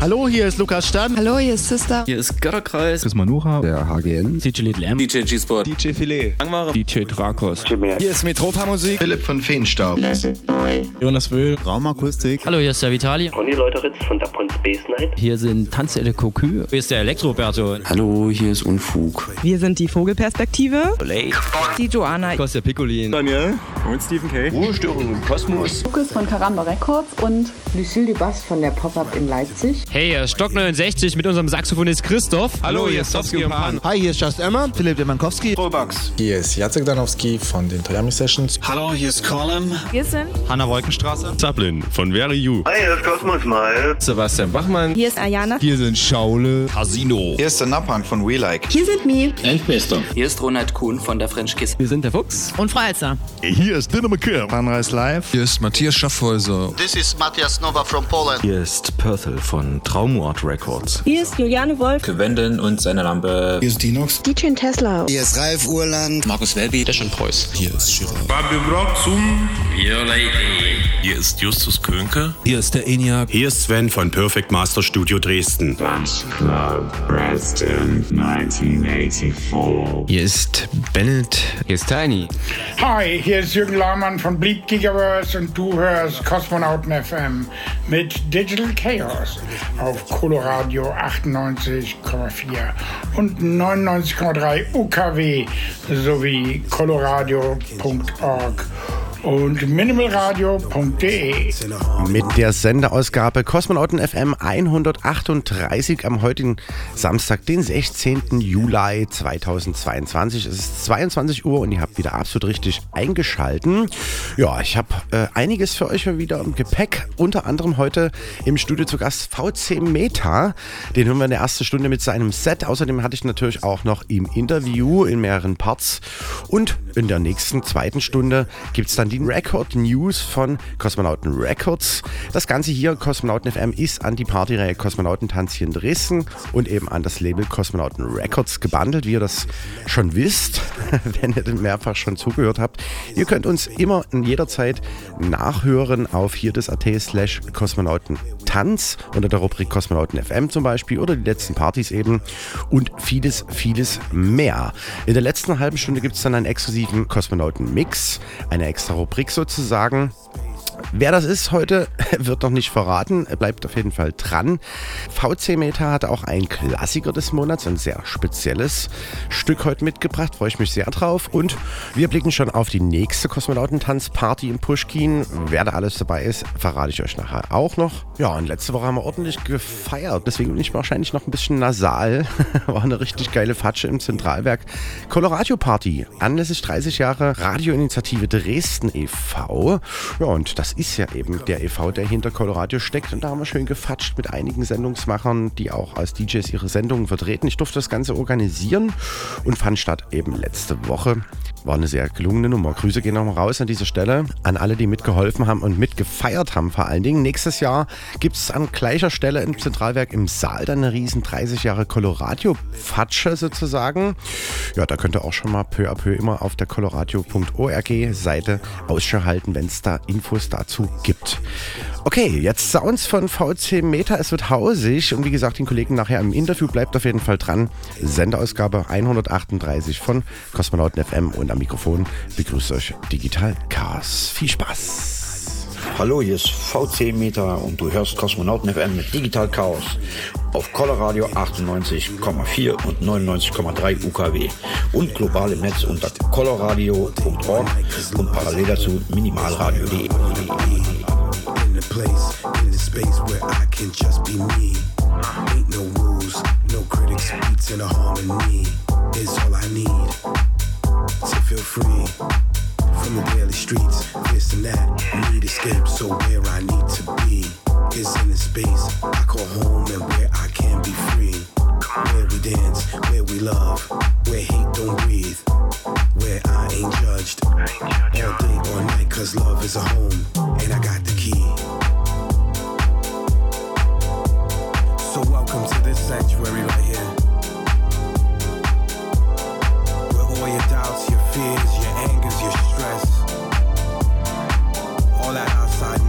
Hallo, hier ist Lukas Stan. Hallo, hier ist Sister. Hier ist Götterkreis. Chris Manuha. Der HGN. DJ Little M. DJ G-Sport. DJ Filet. Langware. DJ Drakos. Hier ist Metropa Musik. Philipp von Feenstaub. Jonas Wöhl. Raumakustik. Hallo, hier ist der Vitali. Conny Leuteritz von Dapon Space Night. Hier sind Tanzelle Kokü. Hier ist der Elektroberto. Hallo, hier ist Unfug. Wir sind die Vogelperspektive. Olay. Die Joanna. Kostja Piccolin. Daniel. Und Stephen K. Ruhestörung im Kosmos. Lukas von Karamba Records und Lucille Dubas von der Pop-Up in Leipzig. Hey, hier ist Stock 69 mit unserem Saxophonist Christoph. Hallo, hier ist Sofsky und Pan. Hi, hier ist Just Emma. Philipp Demankowski. Robax. Hier ist Jacek Danowski von den Toyami Sessions. Hallo, hier ist Colin. Wir sind Hanna Wolkenstraße. Zaplin von Very You. Hi, hier ist Cosmos Smile. Sebastian Bachmann. Hier ist Ayana. Hier sind Schaule. Casino. Hier ist der Nappan von We Like. Hier sind Mi. Elfbester. Hier ist Ronald Kuhn von der French Kiss. Wir sind der Fuchs. Und Frau Elster. Hier ist Dinner McKim. Panreis Live. Hier ist Matthias Schaffhäuser. This is Matthias Nova from Poland. Hier ist Perthel von Traumort Records. Hier ist Juliane Wolf. Wenden und seine Lampe. Hier ist Dinox. DJ Tesla. Hier ist Ralf Urland. Markus Welby. Deschon Preuß. Hier ist Shira. Fabio Lady. Hier ist Justus Könke. Hier ist der ENIAC. Hier ist Sven von Perfect Master Studio Dresden. Lunch Club Preston 1984. Hier ist Bennett. Hier ist Tiny. Hi, hier ist Jürgen Lahmann von Bleed Gigaverse und du hörst Kosmonauten FM mit Digital Chaos auf Coloradio 98,4 und 99,3 UKW sowie coloradio.org und minimalradio.de. Mit der Sendeausgabe Kosmonauten FM 138 am heutigen Samstag, den 16. Juli 2022. Es ist 22 Uhr und ihr habt wieder absolut richtig eingeschalten. Ja, ich habe äh, einiges für euch wieder im Gepäck. Unter anderem heute im Studio zu Gast VC Meta. Den hören wir in der ersten Stunde mit seinem Set. Außerdem hatte ich natürlich auch noch im Interview in mehreren Parts. Und in der nächsten zweiten Stunde gibt es dann die Record News von Kosmonauten Records. Das Ganze hier, Kosmonauten FM, ist an die Partyreihe Kosmonautentanz hier in Dresden und eben an das Label Kosmonauten Records gebundelt, wie ihr das schon wisst, wenn ihr mehrfach schon zugehört habt. Ihr könnt uns immer in jeder Zeit nachhören auf hier das AT slash Kosmonautentanz unter der Rubrik Kosmonauten FM zum Beispiel oder die letzten Partys eben und vieles, vieles mehr. In der letzten halben Stunde gibt es dann einen exklusiven Kosmonauten-Mix, eine extra Rubrik sozusagen. Wer das ist heute, wird noch nicht verraten. Bleibt auf jeden Fall dran. VC Meta hat auch ein Klassiker des Monats, ein sehr spezielles Stück heute mitgebracht. Freue ich mich sehr drauf. Und wir blicken schon auf die nächste Kosmonautentanzparty in Pushkin. Wer da alles dabei ist, verrate ich euch nachher auch noch. Ja, und letzte Woche haben wir ordentlich gefeiert. Deswegen bin ich wahrscheinlich noch ein bisschen nasal. War eine richtig geile Fatsche im Zentralwerk. Coloradio Party. Anlässlich 30 Jahre Radioinitiative Dresden e.V. Ja, und das ist ja eben der e.V., der hinter Coloradio steckt. Und da haben wir schön gefatscht mit einigen Sendungsmachern, die auch als DJs ihre Sendungen vertreten. Ich durfte das Ganze organisieren und fand statt eben letzte Woche. War eine sehr gelungene Nummer. Grüße gehen nochmal raus an dieser Stelle an alle, die mitgeholfen haben und mitgefeiert haben vor allen Dingen. Nächstes Jahr gibt es an gleicher Stelle im Zentralwerk im Saal dann eine riesen 30 Jahre Coloradio-Fatsche sozusagen. Ja, da könnt ihr auch schon mal peu à peu immer auf der coloradio.org Seite Ausschau halten, wenn es da Infos dazu gibt. Okay, jetzt Sounds von VC Meta. Es wird hausig und wie gesagt, den Kollegen nachher im Interview bleibt auf jeden Fall dran. Sendeausgabe 138 von Kosmonauten FM und am Mikrofon begrüßt euch Digital Chaos. Viel Spaß! Hallo, hier ist VC Meta und du hörst Kosmonauten FM mit Digital Chaos auf Coloradio 98,4 und 99,3 UKW und global im Netz unter coloradio.org und parallel dazu minimalradio.de. From the daily streets, this and that. Need escape, so where I need to be is in the space I call home and where I can be free. Where we dance, where we love, where hate don't breathe, where I ain't judged. All day, or night, cause love is a home, and I got the key. So, welcome to this sanctuary right here. Where all your doubts, your fears, your your stress. All that outside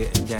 getting down.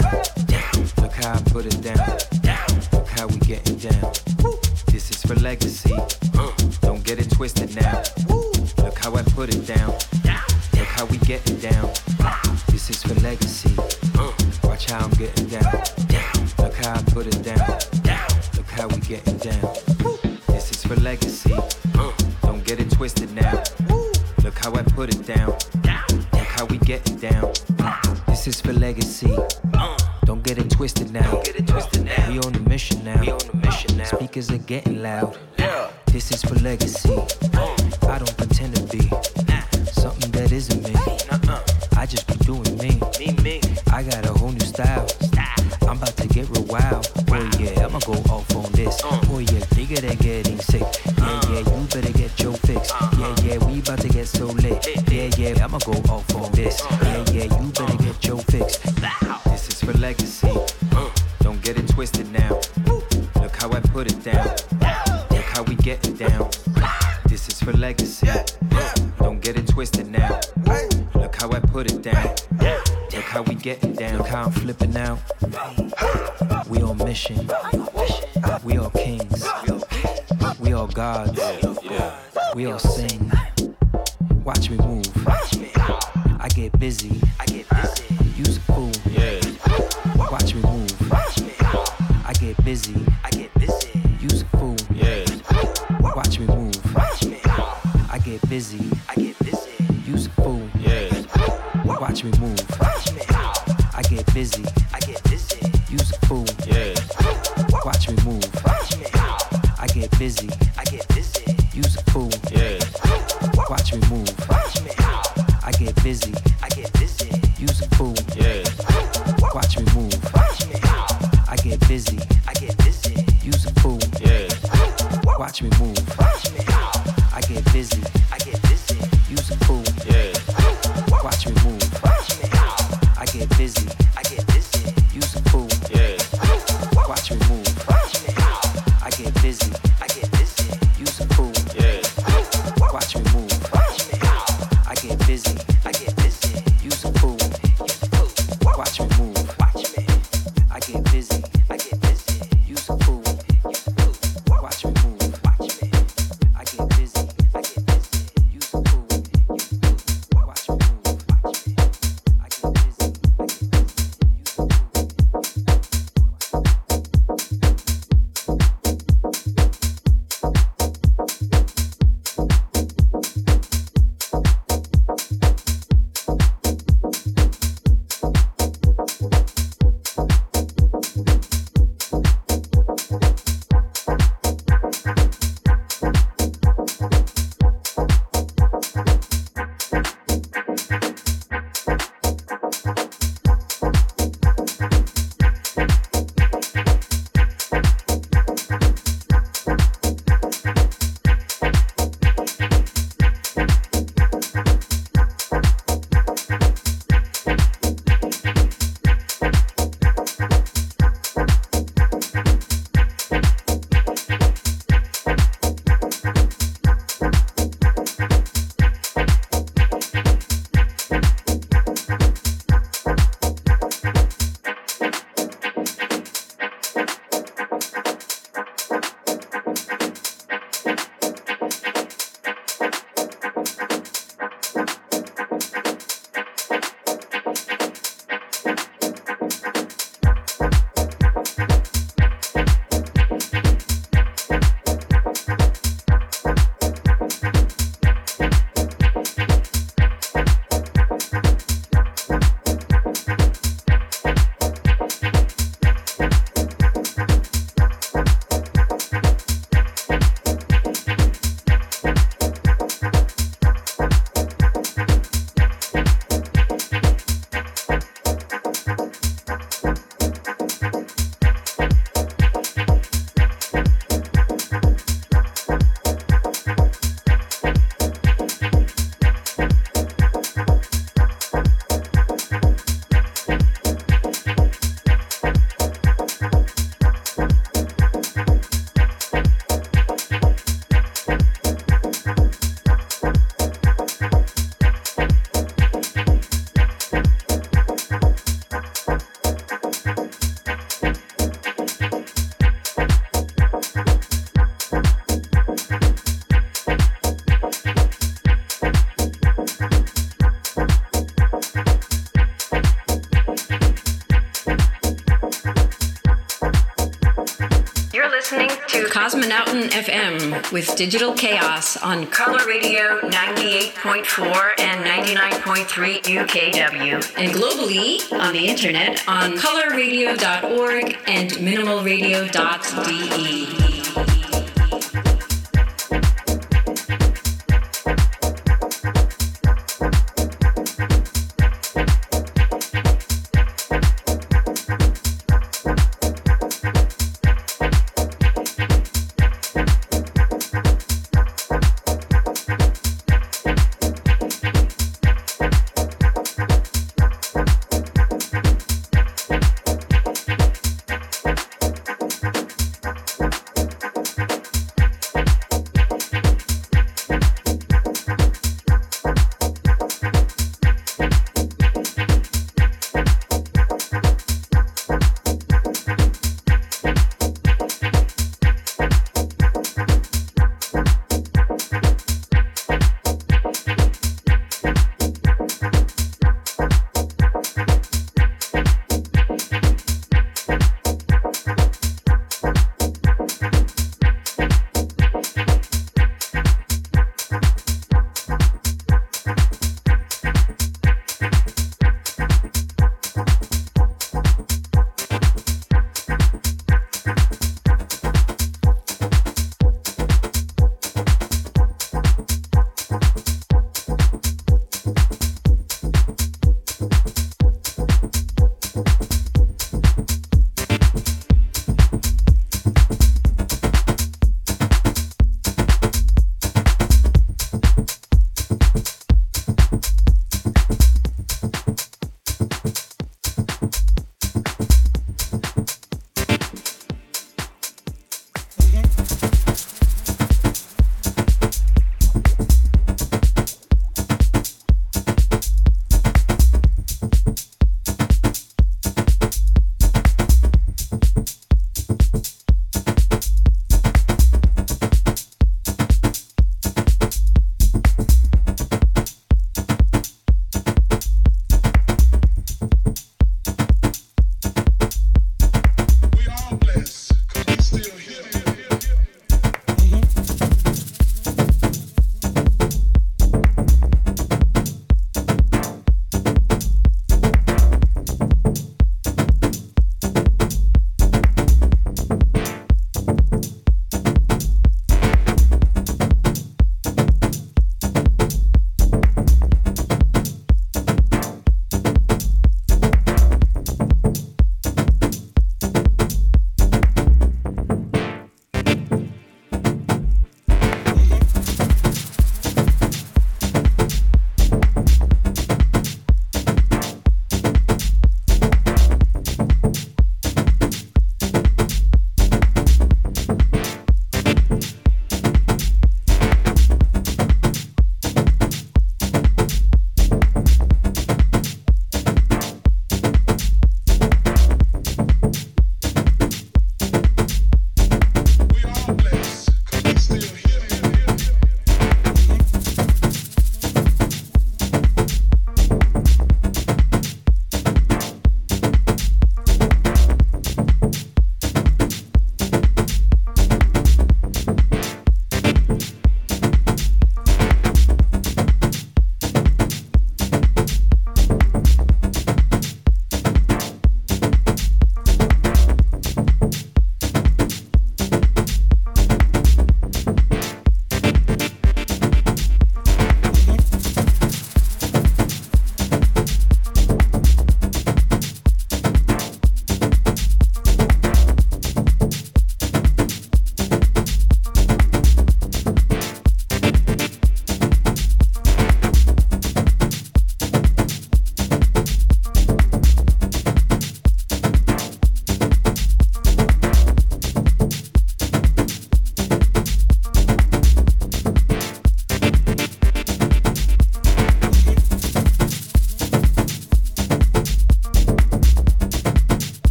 FM with Digital Chaos on Color Radio 98.4 and 99.3 UKW, and globally on the internet on colorradio.org and minimalradio.de.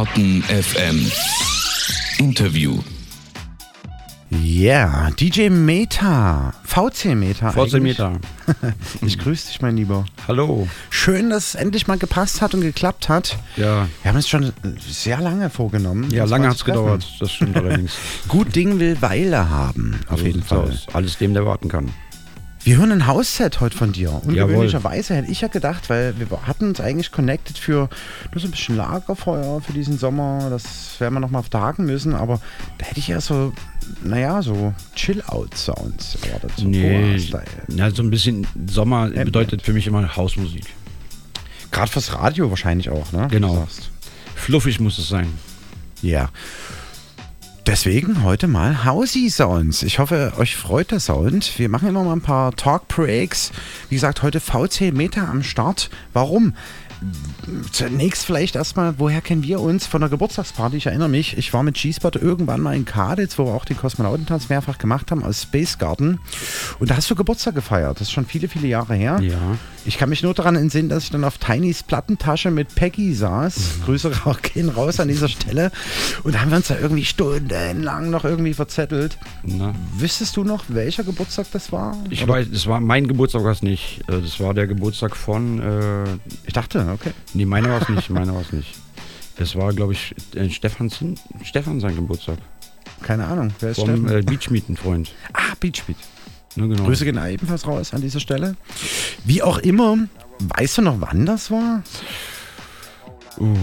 Kosmonauten FM Interview. Ja, DJ Meta, VC Meta. VC. Meta. ich grüße dich, mein Lieber. Hallo. Schön, dass es endlich mal gepasst hat und geklappt hat. Ja. Wir haben es schon sehr lange vorgenommen. Ja, lange hat es gedauert, das stimmt allerdings. Gut Ding will Weile haben, auf So jeden Fall. aus. Alles dem, der warten kann. Wir hören ein Hausset heute von dir. Jawohl. Ungewöhnlicherweise hätte ich ja gedacht, weil wir hatten uns eigentlich connected für so ein bisschen Lagerfeuer für diesen Sommer. Das werden wir noch mal vertagen müssen. Aber da hätte ich ja so, naja, so Chill-Out-Sounds erwartet. So Nee, ja, so ein bisschen Sommer Ambient. bedeutet für mich immer Hausmusik. Gerade fürs Radio wahrscheinlich auch, ne? Genau. Fluffig muss es sein. Ja. Deswegen heute mal Hausi-Sounds. Ich hoffe, euch freut der Sound. Wir machen immer mal ein paar Talk-Breaks. Wie gesagt, heute VC Meta am Start. Warum? Zunächst vielleicht erstmal, woher kennen wir uns von der Geburtstagsparty? Ich erinnere mich, ich war mit G-Spot irgendwann mal in Kaditz, wo wir auch den Kosmonautentanz mehrfach gemacht haben, aus Space Garden. Und da hast du Geburtstag gefeiert. Das ist schon viele, viele Jahre her. Ja. Ich kann mich nur daran entsinnen, dass ich dann auf Tinys Plattentasche mit Peggy saß. Grüße ra- gehen raus an dieser Stelle. Und da haben wir uns da irgendwie stundenlang noch irgendwie verzettelt. Na. Wüsstest du noch, welcher Geburtstag das war? Ich Oder- weiß, das war mein Geburtstag war es nicht. Äh, Das war der Geburtstag von. Äh, ich dachte, okay. Nee, meiner war es nicht. Meiner war es nicht. Es war, glaube ich, äh, Stefan, Stefan sein Geburtstag. Keine Ahnung. Wer ist Vom Steffen? äh, Beachmeet, ein Freund. Ah, Beachbeat. Ne, genau. Grüße gehen ebenfalls raus an dieser Stelle. Wie auch immer, weißt du noch, wann das war? Uh,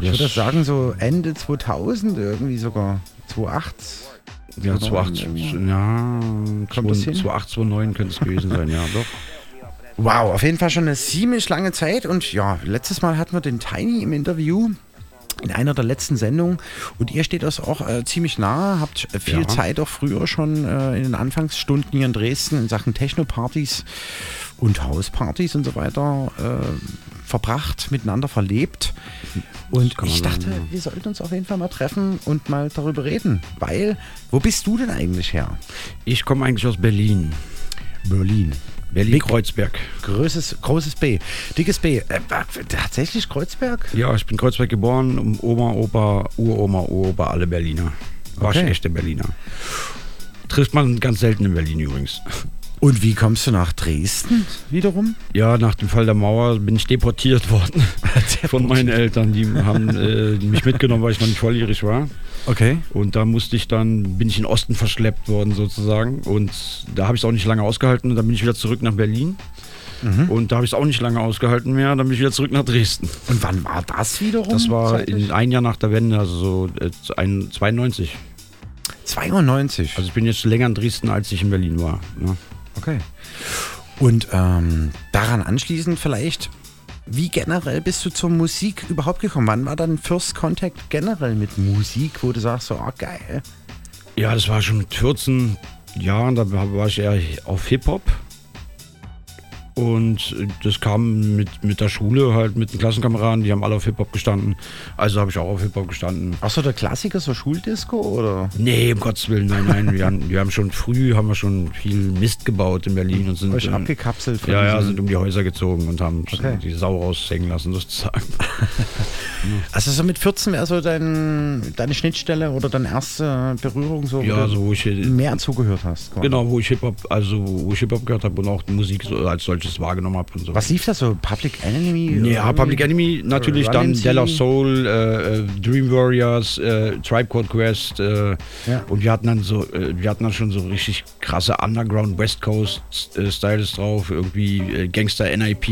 ich würde sagen, so Ende 2000, irgendwie sogar 2008. Ja, 2008, 28, ja, Kommt das hin? 28, 29 könnte es gewesen sein, ja, doch. Wow, auf jeden Fall schon eine ziemlich lange Zeit. Und ja, letztes Mal hatten wir den Tiny im Interview. In einer der letzten Sendungen. Und ihr steht das auch äh, ziemlich nahe, habt äh, viel Ja. Zeit auch früher schon äh, in den Anfangsstunden hier in Dresden in Sachen Techno-Partys und Hauspartys und so weiter äh, verbracht, miteinander verlebt. Und ich dachte, sagen, ja. wir sollten uns auf jeden Fall mal treffen und mal darüber reden. Weil, wo bist du denn eigentlich her? Ich komme eigentlich aus Berlin. Berlin. Berlin-Kreuzberg. Großes, großes B. Dickes B. Äh, tatsächlich Kreuzberg? Ja, ich bin Kreuzberg geboren, Oma, Opa, Uroma, Uropa, alle Berliner. Waschechte Berliner. Trifft man ganz selten in Berlin übrigens. Und wie kommst du nach Dresden wiederum? Ja, nach dem Fall der Mauer bin ich deportiert worden von meinen Eltern. Die haben äh, mich mitgenommen, weil ich noch nicht volljährig war. Okay. Und da musste ich dann, bin ich in den Osten verschleppt worden sozusagen. Und da habe ich es auch nicht lange ausgehalten. Und dann bin ich wieder zurück nach Berlin. Mhm. Und da habe ich es auch nicht lange ausgehalten mehr. Dann bin ich wieder zurück nach Dresden. Und wann war das wiederum? Das war zeitlich? in ein Jahr nach der Wende, also so äh, ein, 92. 92. Also ich bin jetzt länger in Dresden, als ich in Berlin war. Ne? Okay. Und ähm, daran anschließend vielleicht, wie generell bist du zur Musik überhaupt gekommen? Wann war dein First Contact generell mit Musik, wo du sagst, so, oh geil. Ja, das war schon mit 14 Jahren, da war ich eher auf Hip-Hop. Und das kam mit, mit der Schule, halt mit den Klassenkameraden, die haben alle auf Hip-Hop gestanden. Also habe ich auch auf Hip-Hop gestanden. Achso, der Klassiker, so Schuldisco oder? Nee, um Gottes Willen, nein, nein. Wir haben, wir haben schon früh haben wir schon viel Mist gebaut in Berlin und sind Euch abgekapselt von Ja, ja, sind um die Häuser gezogen und haben Okay. die Sau raushängen lassen sozusagen. Also so mit 14 wäre so dein, deine Schnittstelle oder deine erste Berührung so, wo Ja, du so wo ich mehr zugehört hast. quasi. Genau, wo ich Hip-Hop, also wo ich Hip-Hop gehört habe und auch die Musik so als solches wahrgenommen habe und so. Was lief da so? Public Enemy? Ja, Public Enemy natürlich, dann? Della Soul, äh, äh, Dream Warriors, äh, Tribe Called Quest äh, Ja. und wir hatten dann so, äh, wir hatten dann schon so richtig krasse Underground West Coast äh, Styles drauf, irgendwie Gangster NIP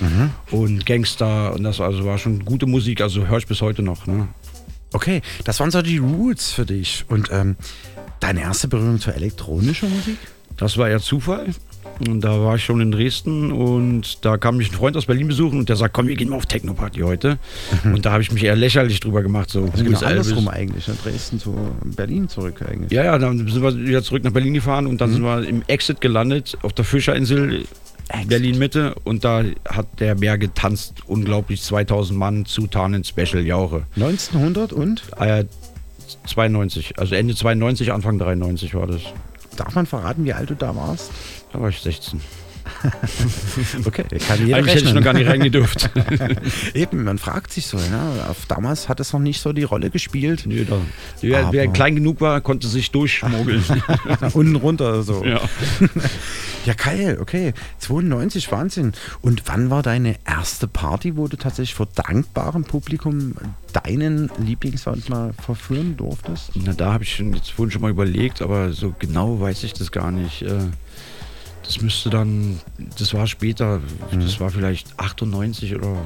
Mhm. und Gangster und das also war schon gute Musik, also höre ich bis heute noch. Ne? Okay, das waren so die Roots für dich. Und ähm, deine erste Berührung zur elektronischen Musik? Das war eher Zufall. Und da war ich schon in Dresden und da kam mich ein Freund aus Berlin besuchen und der sagt, komm, wir gehen mal auf Techno-Party heute. Und da habe ich mich eher lächerlich drüber gemacht. So, Also genau is Elvis? andersrum eigentlich, ne? Dresden zu Berlin zurück eigentlich. Ja, ja, dann sind wir wieder zurück nach Berlin gefahren und dann Mhm. sind wir im Exit gelandet, auf der Fischerinsel, Berlin Mitte. Und da hat der Bär getanzt, unglaublich 2000 Mann zu Tarnen Special Jauche. 1900 und? Äh, 92, also Ende 92, Anfang 93 war das. Darf man verraten, wie alt du da warst? Da war ich 16. okay, kann jeder Eigentlich hätte ich rechnen. noch gar nicht reingedurft. Eben, man fragt sich so, ne? Auf damals hat es noch nicht so die Rolle gespielt. Nö, da. Wer, wer klein genug war, konnte sich durchschmuggeln. Unten runter so. Ja. ja, geil, okay. 92, Wahnsinn. Und wann war deine erste Party, wo du tatsächlich vor dankbarem Publikum deinen Lieblingssound mal verführen durftest? Na, da habe ich schon jetzt vorhin schon mal überlegt, aber so genau weiß ich das gar nicht. Äh, Das müsste dann, das war später, das war vielleicht 98 oder.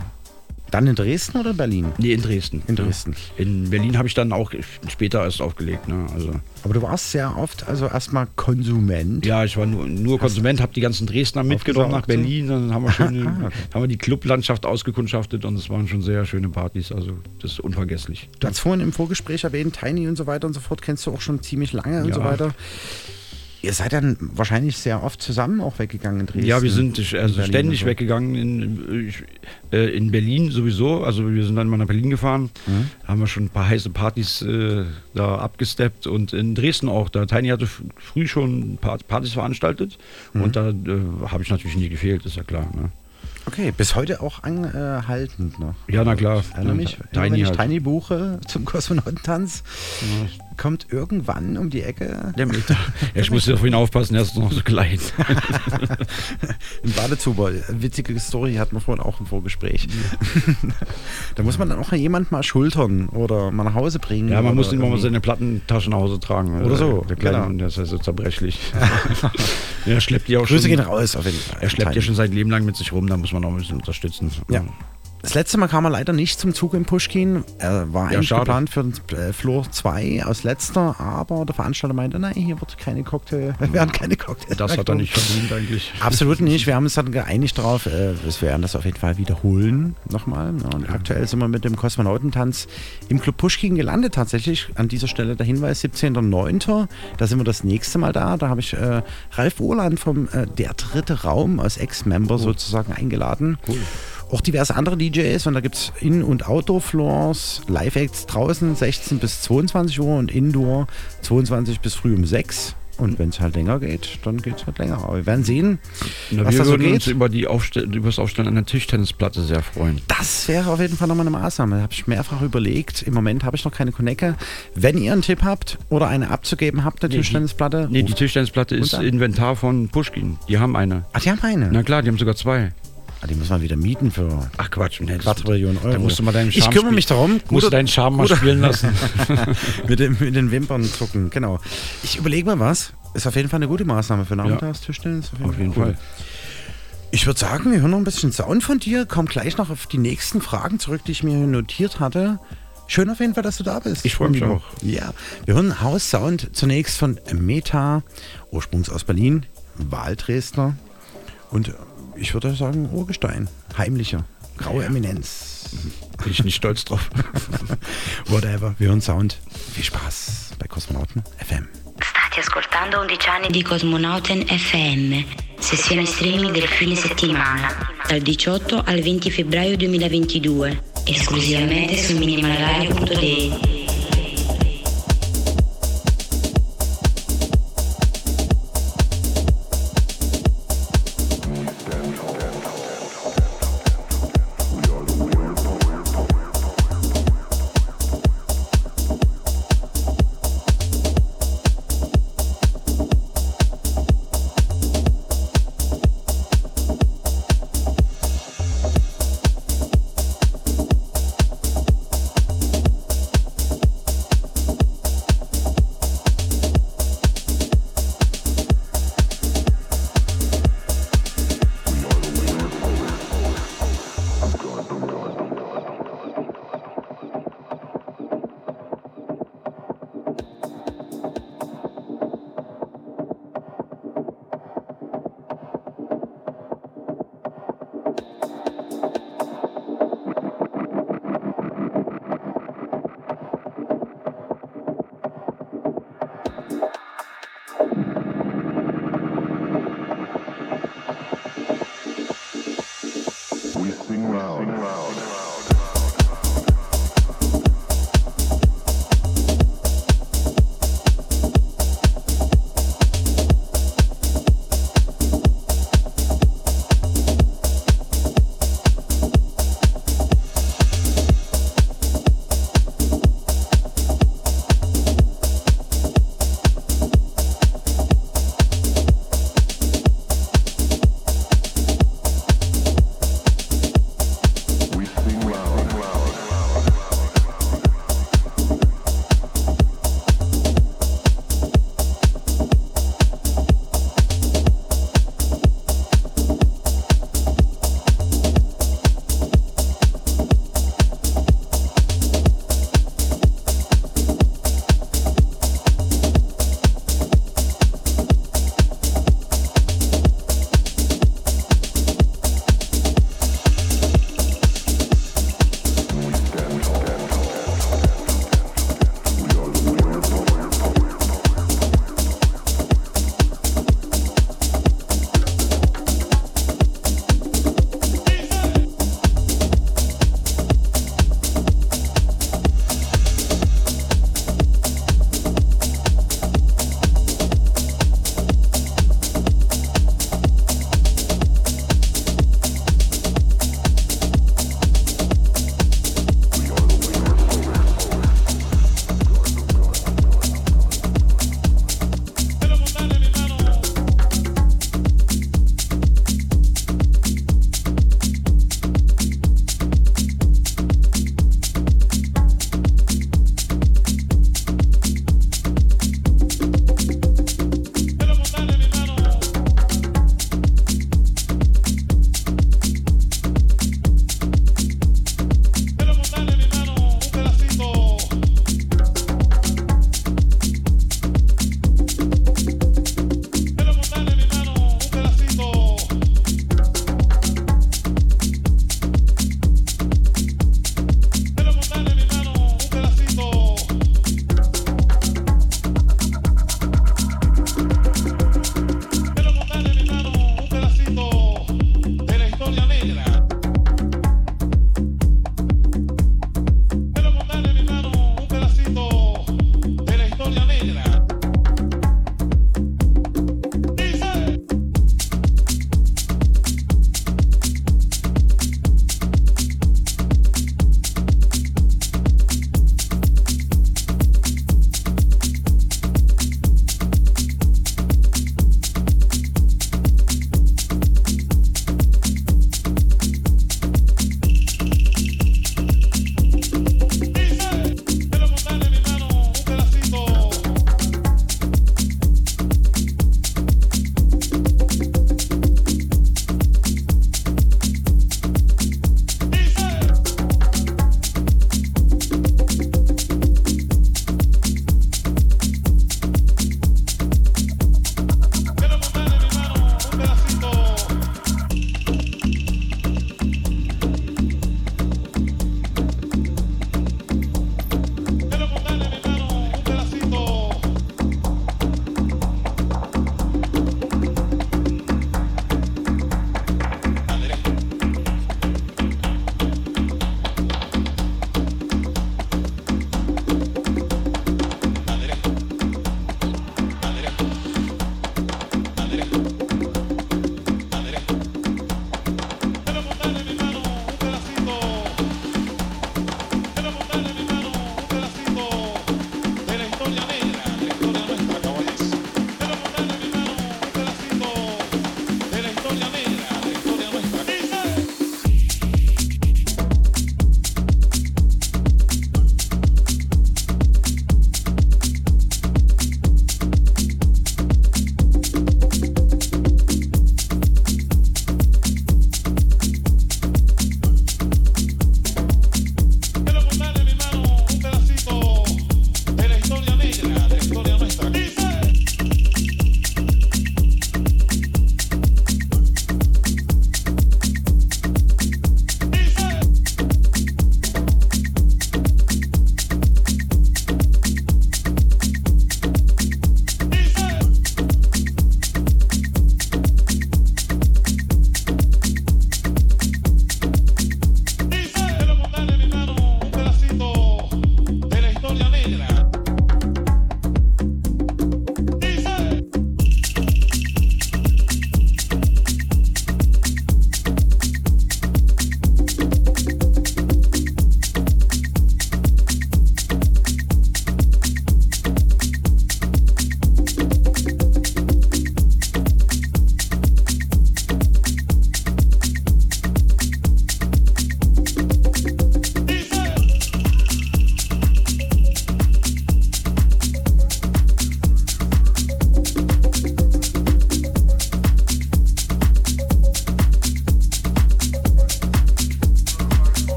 Dann in Dresden oder Berlin? Nee, in Dresden. In Dresden. In Berlin habe ich dann auch später erst aufgelegt. Ne? Also, Aber du warst sehr oft also erstmal Konsument. ja, ich war nur, nur Konsument, habe die ganzen Dresdner mitgenommen nach? Berlin. Dann haben wir, schöne, Ah, okay. haben wir die Clublandschaft ausgekundschaftet und es waren schon sehr schöne Partys. Also das ist unvergesslich. Du hast vorhin im Vorgespräch erwähnt, Tiny und so weiter und so fort, kennst du auch schon ziemlich lange und Ja. so weiter. Ihr seid dann wahrscheinlich sehr oft zusammen auch weggegangen in Dresden. Ja, wir sind in also ständig so. weggegangen. In, äh, in Berlin sowieso. Also wir sind dann mal nach Berlin gefahren. Mhm. Haben wir schon ein paar heiße Partys äh, da abgesteppt. Und in Dresden auch. Da Tiny hatte früh schon ein paar Partys veranstaltet. Mhm. Und da äh, habe ich natürlich nie gefehlt, ist ja klar. Ne? Okay, bis heute auch anhaltend noch. Ja, na klar. Ich erinnere Ja, mich, Tiny wenn ich halt. Tiny buche zum Kosmonautentanz, kommt irgendwann um die Ecke Der mit, ja, ich musste auf ihn aufpassen, er ist noch so klein. ein Badezuber. Witzige Story hatten wir vorhin auch im Vorgespräch. da muss man dann auch jemand mal schultern oder mal nach Hause bringen. Ja, man oder muss immer mal seine Plattentasche nach Hause tragen. Oder so, Der Kleine, genau. der ist ja so zerbrechlich. er schleppt die auch Grüße schon. gehen raus auf jeden Fall. Er schleppt ja schon sein Leben lang mit sich rum, da muss man auch ein bisschen unterstützen. Ja. Das letzte Mal kam er leider nicht zum Zug in Pushkin. Er war Ja, eigentlich schade. geplant für den äh, Floor 2 aus letzter, aber der Veranstalter meinte, nein, hier wird keine Cocktail, werden keine Cocktails. Das hat er nicht verdient eigentlich. Absolut nicht. Wir haben uns dann geeinigt darauf, äh, wir werden das auf jeden Fall wiederholen nochmal. Ja, und aktuell sind wir mit dem Kosmonautentanz im Club Pushkin gelandet tatsächlich. An dieser Stelle der Hinweis 17.09. Da sind wir das nächste Mal da. Da habe ich äh, Ralf Urland vom äh, Der Dritte Raum als Ex-Member sozusagen eingeladen. Cool. Auch diverse andere DJs und da gibt es In- und Outdoor-Floors, Live-Acts draußen 16 bis 22 Uhr und Indoor 22 bis früh um 6. Und wenn es halt länger geht, dann geht es halt länger. Aber wir werden sehen, Na, was wir da so würden uns geht. über, die Aufstell über das Aufstellen einer Tischtennisplatte sehr freuen. Das wäre auf jeden Fall nochmal eine Maßnahme. Da habe ich mehrfach überlegt. Im Moment habe ich noch keine Konecke. Wenn ihr einen Tipp habt oder eine abzugeben habt, eine Nee, die- Tischtennisplatte. Nee, die Tischtennisplatte ist? Inventar von Pushkin. Die haben eine. Ach, die haben eine. Na klar, die haben sogar zwei. Ah, die muss man wieder mieten für Ach Quatsch, nee, Quadrillionen Euro. Da musst du mal deinen ich Charme kümmere spiel- mich darum. Musst du deinen Charme mal spielen lassen. mit, dem, mit den Wimpern zucken, genau. Ich überlege mir was. Ist auf jeden Fall eine gute Maßnahme für Nachmittagstischtennis. Auf jeden Fall. Ich würde sagen, wir hören noch ein bisschen Sound von dir, kommen gleich noch auf die nächsten Fragen zurück, die ich mir notiert hatte. Schön auf jeden Fall, dass du da bist. Ich freu mich auch. Ja, wir hören House Sound zunächst von Meta, ursprungs aus Berlin, Wahldresdner und ich würde sagen Urgestein, heimlicher, graue Eminenz. Bin ich nicht stolz drauf. Whatever, wir hören Sound. Viel Spaß bei Kosmonauten FM. State ascoltando 11 anni di Cosmonauten FM, sessione streaming del fine settimana, dal 18 al 20 febbraio 2022, esclusivamente su minimalradio.de.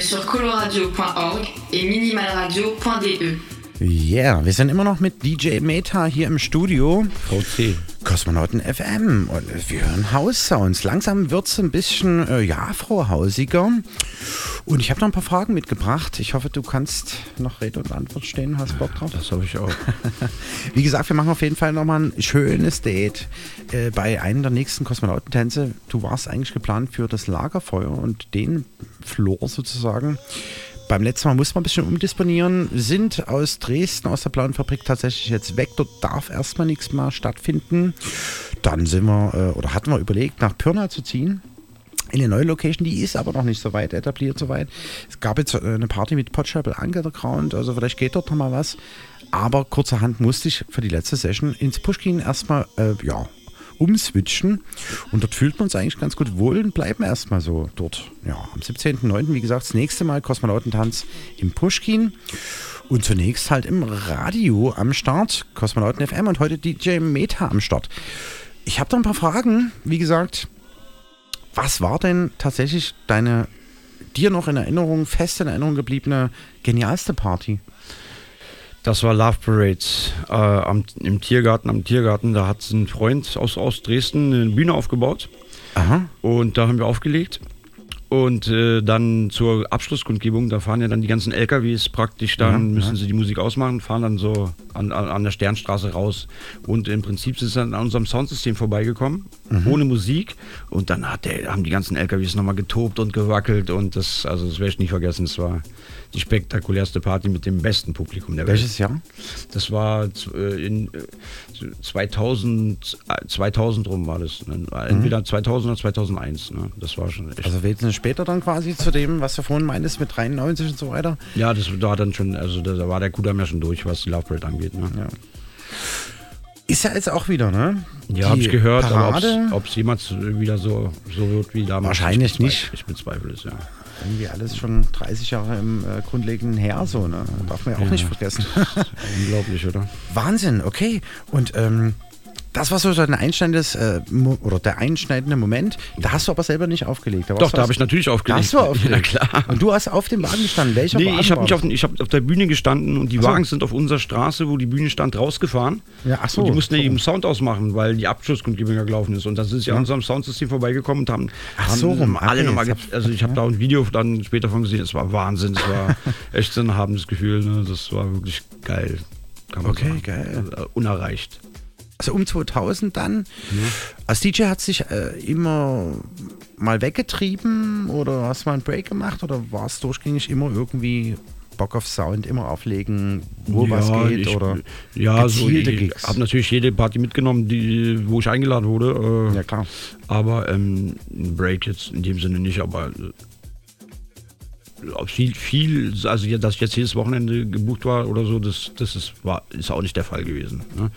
ligne sur coloradio.org et minimalradio.de. Yeah, wir sind immer noch mit DJ Meta hier im Studio. VC. Kosmonauten FM. Und wir hören House-Sounds. Langsam wird es ein bisschen, äh, ja, afrohausiger. Und ich habe noch ein paar Fragen mitgebracht. Ich hoffe, du kannst noch Rede und Antwort stehen. Hast Bock drauf? Das habe ich auch. Wie gesagt, wir machen auf jeden Fall nochmal ein schönes Date äh, bei einem der nächsten Kosmonautentänze. Du warst eigentlich geplant für das Lagerfeuer und den Floor sozusagen. Beim letzten Mal mussten wir ein bisschen umdisponieren, sind aus Dresden, aus der Blauen Fabrik tatsächlich jetzt weg. Dort darf erstmal nichts mehr stattfinden. Dann sind wir, äh, oder hatten wir überlegt, nach Pirna zu ziehen. In eine neue Location, die ist aber noch nicht so weit etabliert, so weit. Es gab jetzt äh, eine Party mit Potschabel Underground, also vielleicht geht dort noch mal was. Aber kurzerhand musste ich für die letzte Session ins Pushkin erstmal, äh, ja, umswitchen. Und dort fühlt man uns eigentlich ganz gut wohl und bleiben erstmal so dort. Ja, am 17.09., wie gesagt, das nächste Mal Kosmonautentanz im Pushkin. Und zunächst halt im Radio am Start, Kosmonauten FM und heute DJ Meta am Start. Ich habe da ein paar Fragen. Wie gesagt, was war denn tatsächlich deine dir noch in Erinnerung, fest in Erinnerung gebliebene, genialste Party? Das war Love Parade äh, am, im Tiergarten. Am Tiergarten, da hat ein Freund aus, aus Dresden eine Bühne aufgebaut. Aha. Und da haben wir aufgelegt. Und äh, dann zur Abschlusskundgebung, da fahren ja dann die ganzen LKWs praktisch, dann Ja, müssen ja. sie die Musik ausmachen, fahren dann so an, an, an der Sternstraße raus. Und im Prinzip sind sie dann an unserem Soundsystem vorbeigekommen, Mhm. ohne Musik. Und dann hat der, haben die ganzen LKWs nochmal getobt und gewackelt. Und das, also das werde ich nicht vergessen. Es war die spektakulärste Party mit dem besten Publikum der Welt. Welches Jahr? Das war äh, in äh, 2000, äh, 2000 rum war das. Ne? Entweder 2000 oder 2001. Ne? Das war schon echt. Also wesentlich später dann quasi zu dem, was du vorhin meintest mit 93 und so weiter. ja, das war dann schon, also da, da war der Kudamm ja schon durch, was die Love Parade angeht. Ne? Ja. Ist ja jetzt auch wieder, ne? Ja, habe ich gehört, Parade, aber ob es jemals wieder so, so wird wie damals. Wahrscheinlich ich nicht. Ich bezweifle es, ja. Irgendwie alles schon 30 Jahre im äh, grundlegenden her, so, ne? Darf man ja auch Ja. nicht vergessen. Unglaublich, oder? Wahnsinn, okay. Und ähm, das war so ein einschneidendes äh, oder der einschneidende Moment. Da hast du aber selber nicht aufgelegt. warst Doch, da habe ich natürlich aufgelegt. Da hast du aufgelegt. Ja, klar. Und du hast auf dem Wagen gestanden. Welcher Nee, Wagen ich habe nicht auf, ich hab auf der Bühne gestanden und die so. Wagen sind auf unserer Straße, wo die Bühne stand, rausgefahren. Ja, ach so, Und die mussten ja so. eben Sound ausmachen, weil die Abschlusskundgebung ja gelaufen ist. Und dann sind sie an unserem Soundsystem vorbeigekommen und haben, Ach haben so rum, alle okay, nochmal. Also ich habe da ein Video dann später von gesehen. Es war Wahnsinn. Es war echt so ein erhabenes Gefühl. Ne? Das war wirklich geil. Okay, sagen. geil. Äh, Unerreicht. Also um 2000 dann. Als DJ hat sich äh, immer mal weggetrieben oder hast du mal einen Break gemacht oder war es durchgängig immer irgendwie Bock auf Sound, immer auflegen, wo was geht ich, oder ja, so ich habe natürlich jede Party mitgenommen, die, wo ich eingeladen wurde. Äh, Ja, klar. Aber ähm, ein Break jetzt in dem Sinne nicht, aber äh, viel, viel, also ja, dass ich jetzt jedes Wochenende gebucht war oder so, das, das ist, war, ist auch nicht der Fall gewesen. Ne?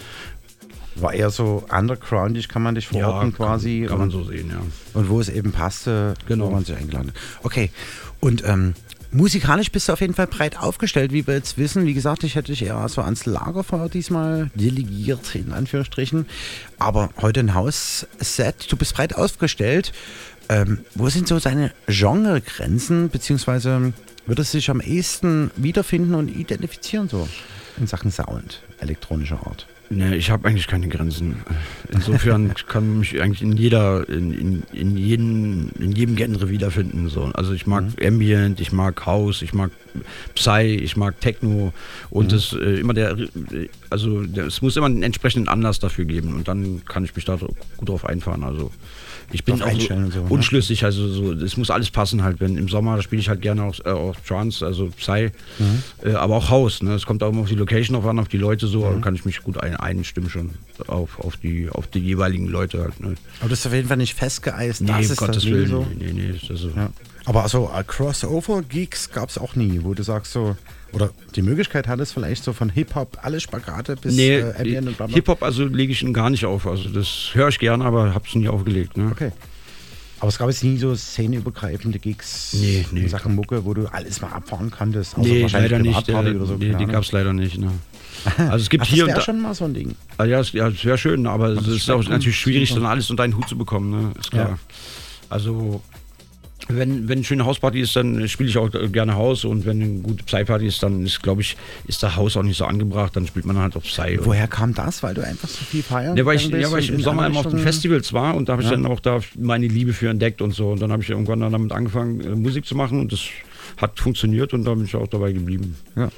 War eher so undergroundig, kann man dich verorten kann- quasi. Kann man und, so sehen, ja. Und wo es eben passte, Genau. wo man sich eingeladen hat. Okay. Und ähm, musikalisch bist du auf jeden Fall breit aufgestellt, wie wir jetzt wissen. Wie gesagt, ich hätte dich eher so ans Lagerfeuer diesmal delegiert, in Anführungsstrichen. Aber heute ein Hausset, du bist breit aufgestellt. Ähm, wo sind so deine Genregrenzen, beziehungsweise würdest du dich am ehesten wiederfinden und identifizieren so in Sachen Sound, elektronischer Art? Nee, ich habe eigentlich keine Grenzen. Insofern kann mich eigentlich in jeder, in, in, in, jedem, in jedem Genre wiederfinden. So. Also ich mag Ambient, ich mag House, ich mag Psy, ich mag Techno und Mhm. es äh, immer der, also der, es muss immer einen entsprechenden Anlass dafür geben und dann kann ich mich da gut drauf einfahren. Also ich bin auch so so, ne? unschlüssig, also so, es muss alles passen halt. Wenn im Sommer spiele ich halt gerne auch, äh, auch Trance, also Psy, Mhm. äh, aber auch House. Ne? Es kommt auch immer auf die Location drauf an, auf die Leute so, Mhm. da kann ich mich gut ein, einstimmen schon auf, auf, die, auf die jeweiligen Leute halt. Ne? Aber das ist auf jeden Fall nicht festgeeist. Nee, das ist Gottes nie Willen. so. Nee, nee, nee, das ist, Ja. Aber also äh, Crossover-Gigs gab es auch nie, wo du sagst so, oder die Möglichkeit hattest vielleicht so von Hip-Hop, alle Spagate bis Nee, äh, Ambient und bla. Hip-Hop also lege ich ihn gar nicht auf. Also das höre ich gerne, aber habe es nie aufgelegt. Ne? Okay. Aber es gab jetzt nie so szeneübergreifende Gigs Nee, nee. in Sachen Mucke, wo du alles mal abfahren konntest. außer Nee, wahrscheinlich leider nicht. Äh, oder so. nee, die gab es leider nicht. Ne. Also es gibt Ach, hier das wäre schon mal so ein Ding. Ah, ja, es, ja, es wäre schön, aber es ist auch natürlich schwierig, dann alles unter einen Hut zu bekommen. Ne? Ist klar. Ja. Also, wenn, wenn eine schöne Hausparty ist, dann spiele ich auch gerne Haus. Und wenn eine gute Psy-Party ist, dann ist, glaube ich, ist der Haus auch nicht so angebracht. Dann spielt man halt auf Psy. Woher kam das? Weil du einfach so viel feiern Ja, weil ich, ja, weil ich im Sommer immer auf den Festivals war und da habe ich Ja. dann auch da meine Liebe für entdeckt und so. Und dann habe ich irgendwann dann damit angefangen, äh, Musik zu machen und das hat funktioniert und da bin ich auch dabei geblieben. Ja.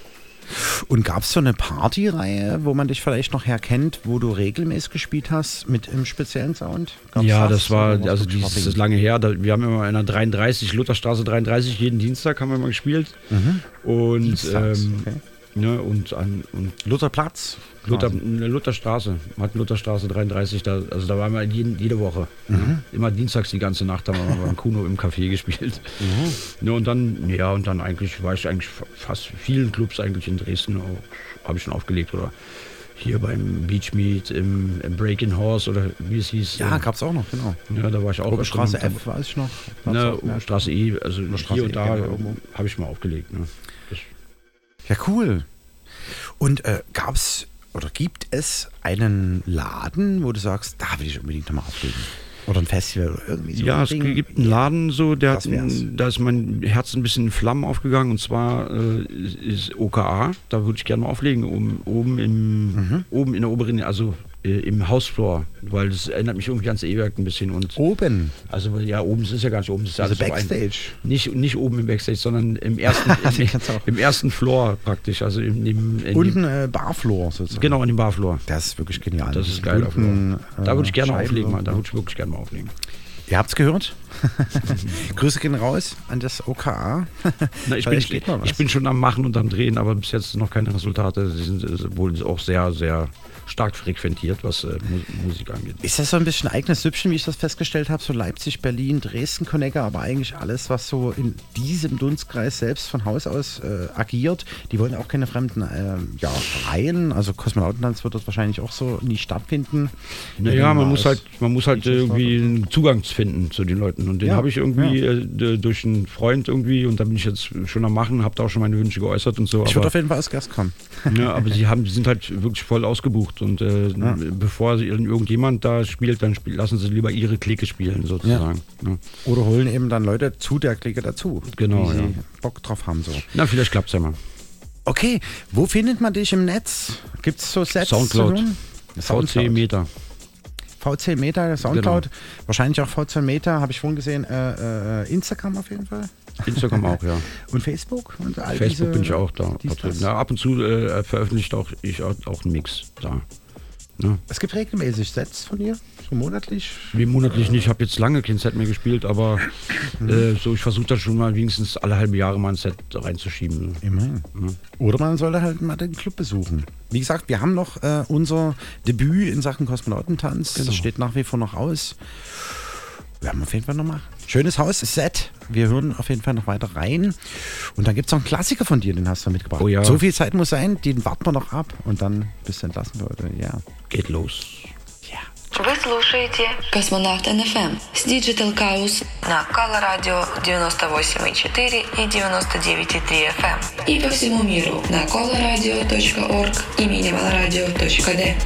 Und gab es so eine Partyreihe, wo man dich vielleicht noch herkennt, wo du regelmäßig gespielt hast mit einem speziellen Sound? Gab's ja, das war, Oder war's also dieses, das ist lange her. Da, wir haben immer in der 33, Lutherstraße 33, jeden Dienstag haben wir mal gespielt. Mhm. Und, ähm, okay. Ne, und, an, und Lutherplatz? Luther, ne, Lutherstraße, hat Lutherstraße 33, da, also da waren wir jeden, jede Woche. Mhm. Ne? Immer dienstags die ganze Nacht haben wir beim Kuno im Café gespielt. Mhm. Ne, und dann, ja, und dann eigentlich war ich eigentlich fa- fast vielen Clubs eigentlich in Dresden habe ich schon aufgelegt oder hier beim Beach Meet, im, im Breaking Horse oder wie es hieß. Ja, äh, gab es auch noch, genau. Ja, da war ich auch. Oberstraße öfter F, weiß ich noch. Ne. Straße E, also Straße hier E, und da genau, habe ich mal aufgelegt. Ne. Ja, cool. Und äh, gab es oder gibt es einen Laden, wo du sagst, da will ich unbedingt nochmal auflegen? Oder ein Festival oder irgendwie so? ja, es Ding? gibt einen Laden so, der hat, da ist mein Herz ein bisschen in Flammen aufgegangen und zwar äh, ist OKA, da würde ich gerne mal auflegen, um, oben, im, Mhm. oben in der oberen, also im Hausflur, weil das erinnert mich irgendwie ans E-Werk ein bisschen. Und Oben? Also ja, oben ist es ja gar nicht oben. Das ist Also so ein- Backstage? nicht, nicht oben im Backstage, sondern im ersten, im, im ersten Floor praktisch, also im, im, in Unten äh, Barfloor sozusagen. Genau, an dem Barfloor. Das ist wirklich genial. Das ist geil. bunten, da würde ich gerne äh, Scheiben auflegen, mal. da würde ich wirklich gerne mal auflegen. Ihr habt's gehört? Grüße gehen raus an das OKA. Na, ich, bin, was. ich bin schon am Machen und am Drehen, aber bis jetzt noch keine Resultate. Sie sind äh, wohl auch sehr, sehr stark frequentiert, was äh, Mu- Musik angeht. Ist das so ein bisschen eigenes Süppchen, wie ich das festgestellt habe? So Leipzig, Berlin, Dresden, Connector, aber eigentlich alles, was so in diesem Dunstkreis selbst von Haus aus äh, agiert. Die wollen auch keine fremden äh, ja, Reihen. Also Kosmonautentanz wird dort wahrscheinlich auch so nie stattfinden. Naja, man muss halt, man muss halt irgendwie einen Zugang finden zu den Leuten. Und den Ja, habe ich irgendwie ja. äh, durch einen Freund irgendwie und da bin ich jetzt schon am Machen, habe da auch schon meine Wünsche geäußert und so. Ich würde auf jeden Fall als Gast kommen. Ja, aber sie haben, sie sind halt wirklich voll ausgebucht und äh, Ja. bevor sie irgendjemand da spielt, dann spiel, lassen sie lieber ihre Clique spielen sozusagen. Ja. Oder holen eben dann Leute zu der Clique dazu. Genau, Die ja. sie Bock drauf haben. So. Na, vielleicht klappt's ja mal. Okay, wo findet man dich im Netz? Gibt es so Sets? Soundcloud. VC Meter. VC Meter, Soundcloud. Genau. Wahrscheinlich auch VC Meter, habe ich vorhin gesehen. Äh, äh, Instagram auf jeden Fall. Instagram auch, ja. Und Facebook? Und all Facebook diese- bin ich auch da dies, ab und zu äh, veröffentlicht auch ich auch, auch einen Mix da. Ne? Es gibt regelmäßig Sets von dir, so monatlich. Wie monatlich nicht, ich habe jetzt lange kein Set mehr gespielt, aber äh, so ich versuche da schon mal wenigstens alle halbe Jahre mal ein Set reinzuschieben. Immerhin. Oder man sollte halt mal den Club besuchen. Wie gesagt, wir haben noch äh, unser Debüt in Sachen Kosmonautentanz. Genau. Das steht nach wie vor noch aus. Werden wir auf jeden Fall noch machen. Schönes Haus, Set. Wir hören auf jeden Fall noch weiter rein. Und dann gibt es noch einen Klassiker von dir, den hast du mitgebracht. Oh ja. So viel Zeit muss sein, den warten wir noch ab und dann bist du entlassen heute. Ja. Geht los. Вы слушаете Космонавт НФМ с Digital Chaos на Кала Радио 98,4 и 99,3 FM и по всему миру на colaradio.org и minimalradio.d.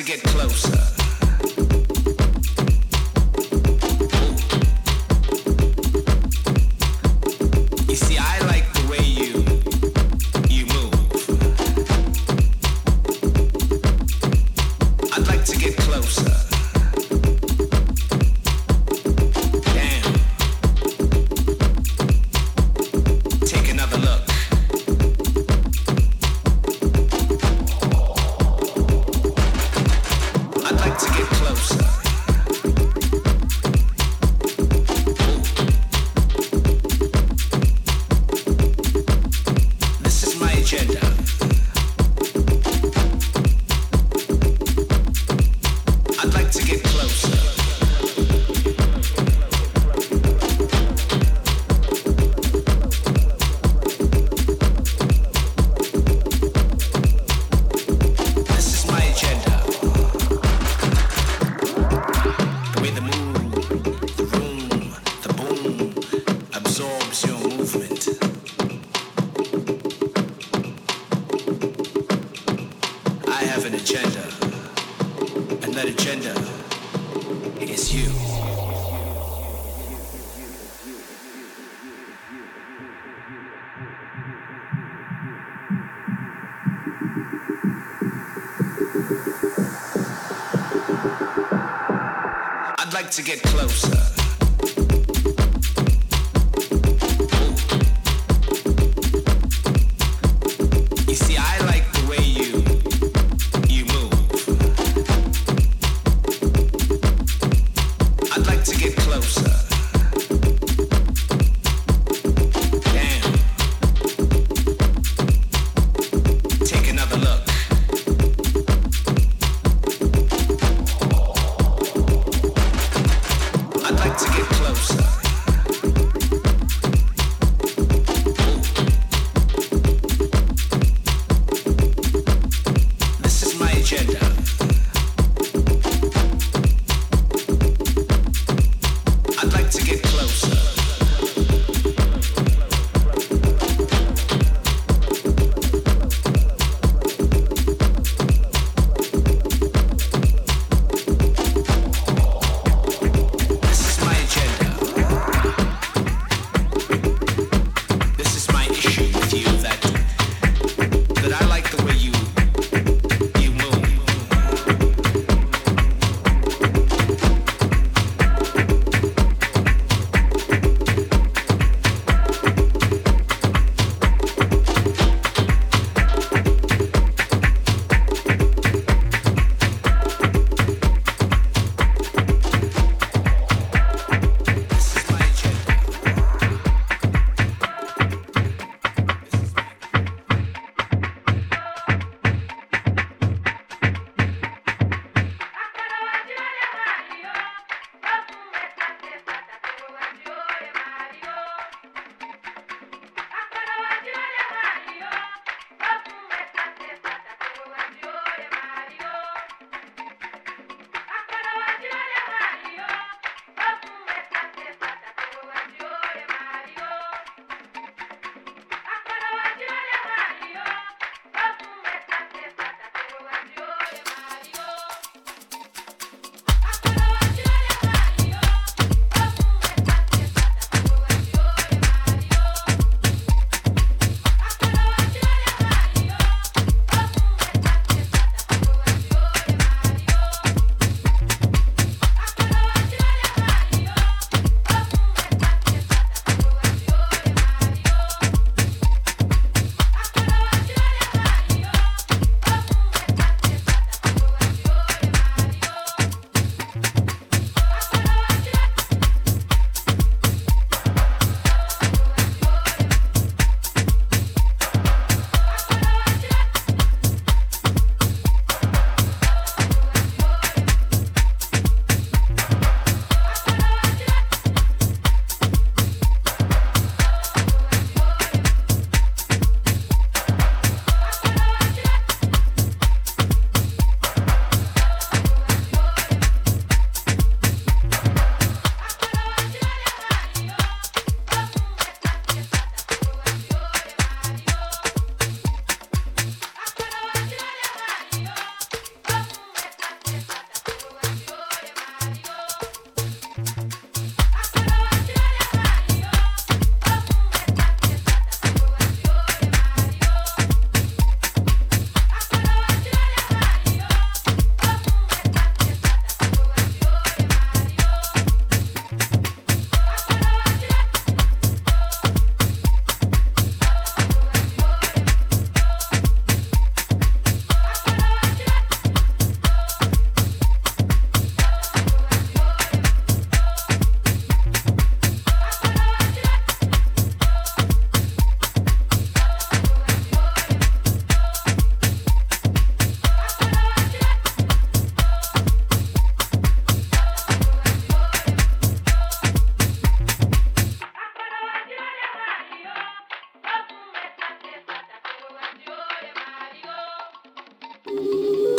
to get closer. To get agenda.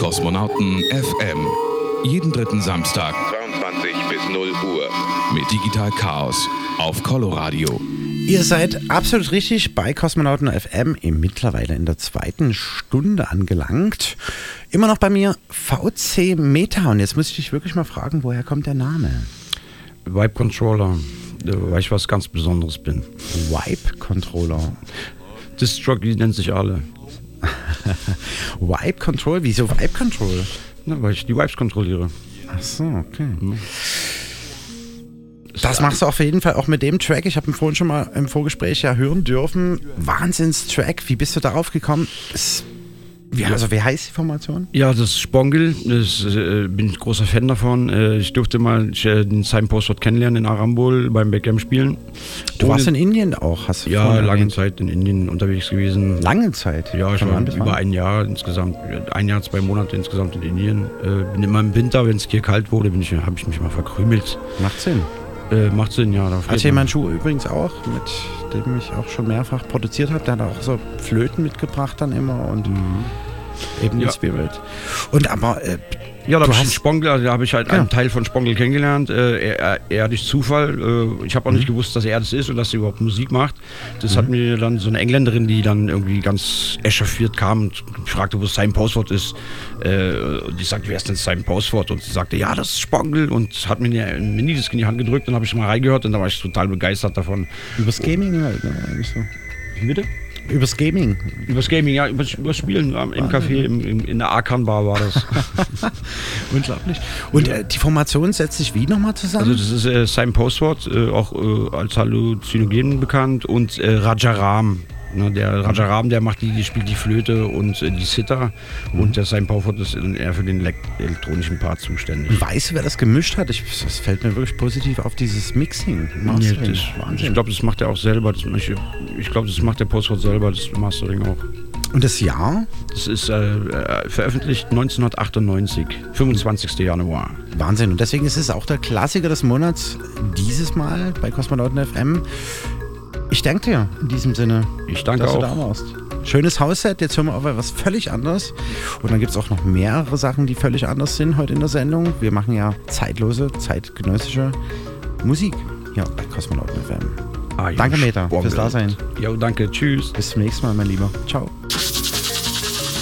Kosmonauten FM. Jeden dritten Samstag 22 bis 0 Uhr. mit Digital Chaos auf Coloradio. Ihr seid absolut richtig bei Kosmonauten FM, im mittlerweile in der zweiten Stunde angelangt. Immer noch bei mir VC Meta. Und jetzt muss ich dich wirklich mal fragen, woher kommt der Name? Vibe Controller, äh, weil ich was ganz Besonderes bin. Vibe Controller. Distrog, die nennen sich alle. Vibe Control? Wieso Vibe Control? Na, weil ich die Vibes kontrolliere. Ach so, okay. Das machst du auf jeden Fall auch mit dem Track. Ich habe ihn vorhin schon mal im Vorgespräch ja hören dürfen. Wahnsinnstrack. Wie bist du darauf gekommen? Es, wie, also, wie heißt die Formation? Ja, das ist Spongel, das äh, bin ich großer Fan davon. Äh, ich durfte mal ich, äh, den Simon Postwort kennenlernen in Arambol beim Backgame spielen. Du warst in Indien auch, hast du Ja, lange erwähnt. Zeit in Indien unterwegs gewesen. Lange Zeit? Ja, ich war über ein Jahr insgesamt, ein Jahr, zwei Monate insgesamt in Indien. Äh, bin immer im Winter, wenn es hier kalt wurde, habe ich mich mal verkrümelt. Macht Sinn. Äh, macht Sinn, ja. Ajay man. Manchu übrigens auch, mit dem ich auch schon mehrfach produziert habe. Der hat auch so Flöten mitgebracht dann immer und eben Ja. den Spirit. Und aber äh, Ja, da habe ich einen Spongel, also da habe ich halt Ja. einen Teil von Spongel kennengelernt. Äh, er, er, durch Zufall. Äh, ich habe auch nicht Mhm. gewusst, dass er das ist und dass er überhaupt Musik macht. Das hat mir dann so eine Engländerin, die dann irgendwie ganz echauffiert kam und fragte, wo Simon Postwort ist. Äh, und ich sagte, wer ist denn Simon Postwort? Und sie sagte, ja, das ist Spongel und hat mir eine ein Minidisc in die Hand gedrückt und habe ich mal reingehört und da war ich total begeistert davon. übers Gaming halt, ne? eigentlich so. Wie bitte? Übers Gaming. Übers Gaming, ja, übers, übers Spielen am- im Café, im, im, in der Arkan-Bar war das. Unglaublich. Und äh, die Formation setzt sich wie nochmal zusammen? Also das ist äh, Simon Postwort, äh, auch äh, als Halluzinogen bekannt und äh, Rajaram. Ne, der Rajaram, der macht die, die spielt die Flöte und äh, die Sitar und der Simon Postwort ist eher für den elek- elektronischen Part zuständig. Weißt du, wer das gemischt hat? Ich, das fällt mir wirklich positiv auf dieses Mixing. Nee, das, ich glaube, das macht er auch selber. Das, ich ich glaube, das macht der Postwort selber, das Mastering auch. Und das Jahr? Das ist äh, äh, veröffentlicht 1998, 25. Januar. Wahnsinn. Und deswegen ist es auch der Klassiker des Monats dieses Mal bei Kosmonauten FM. Ich danke dir in diesem Sinne. Ich danke dass auch. du da warst. Schönes Hausset. Jetzt hören wir auf etwas völlig anderes. Und dann gibt es auch noch mehrere Sachen, die völlig anders sind heute in der Sendung. Wir machen ja zeitlose, zeitgenössische Musik hier bei Kosmonauten FM. Ah, danke, Meta, fürs Dasein. Jo, danke. Tschüss. Bis zum nächsten Mal, mein Lieber. Ciao.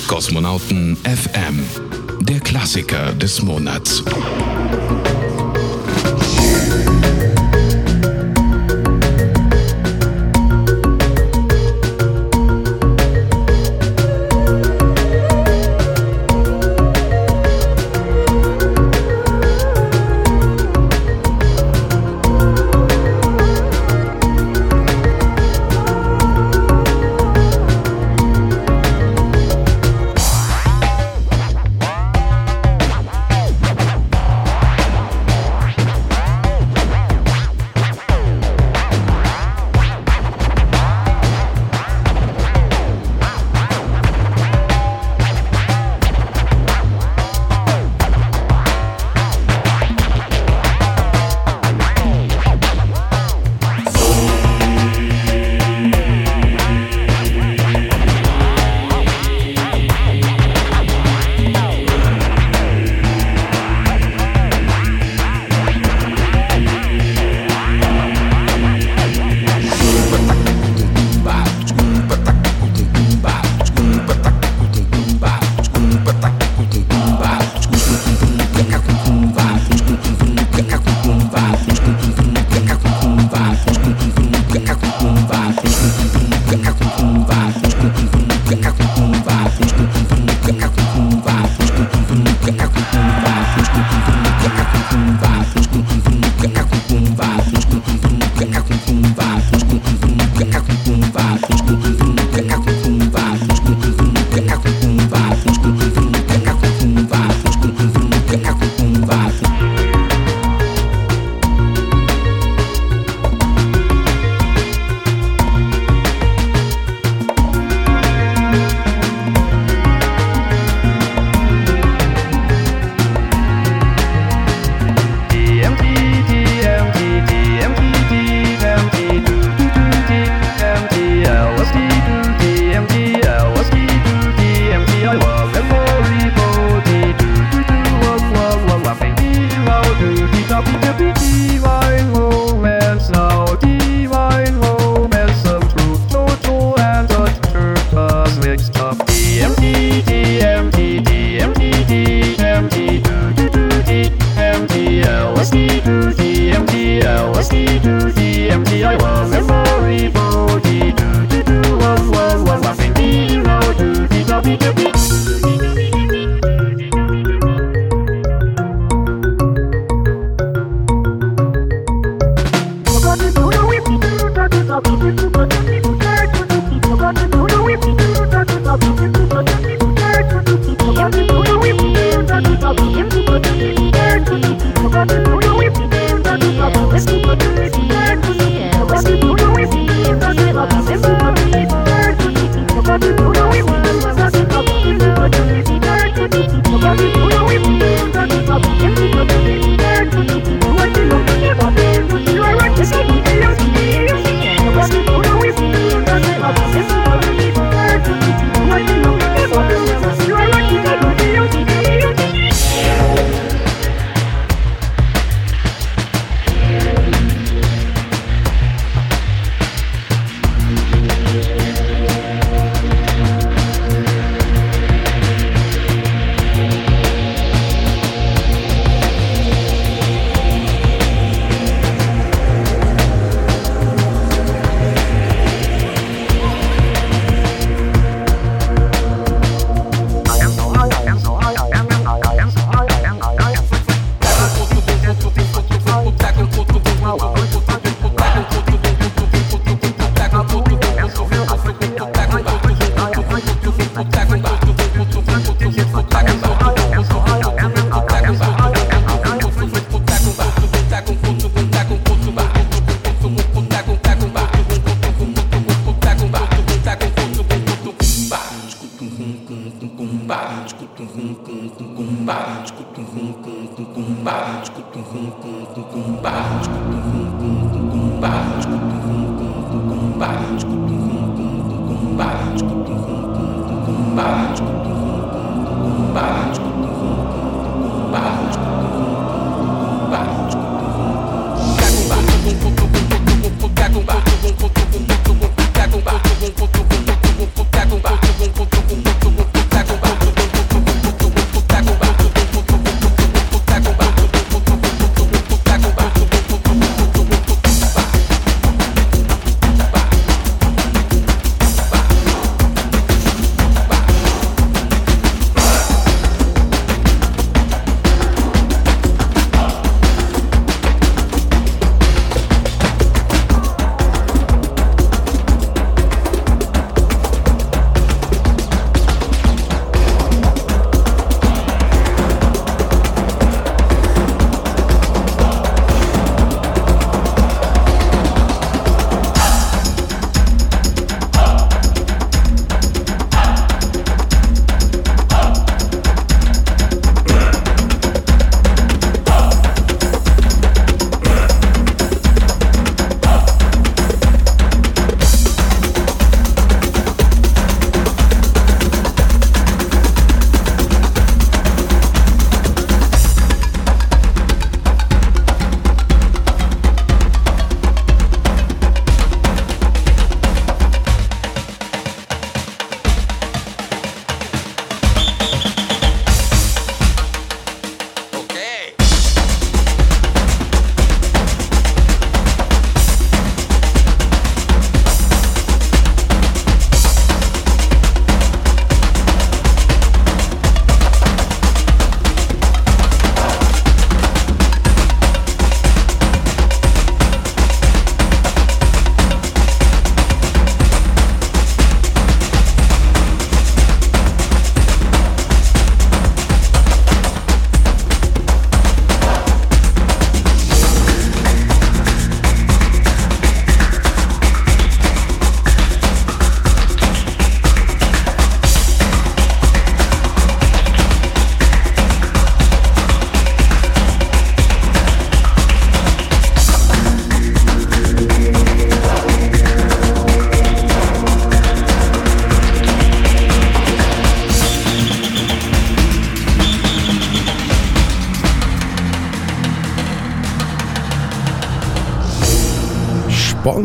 Kosmonauten FM. Der Klassiker des Monats.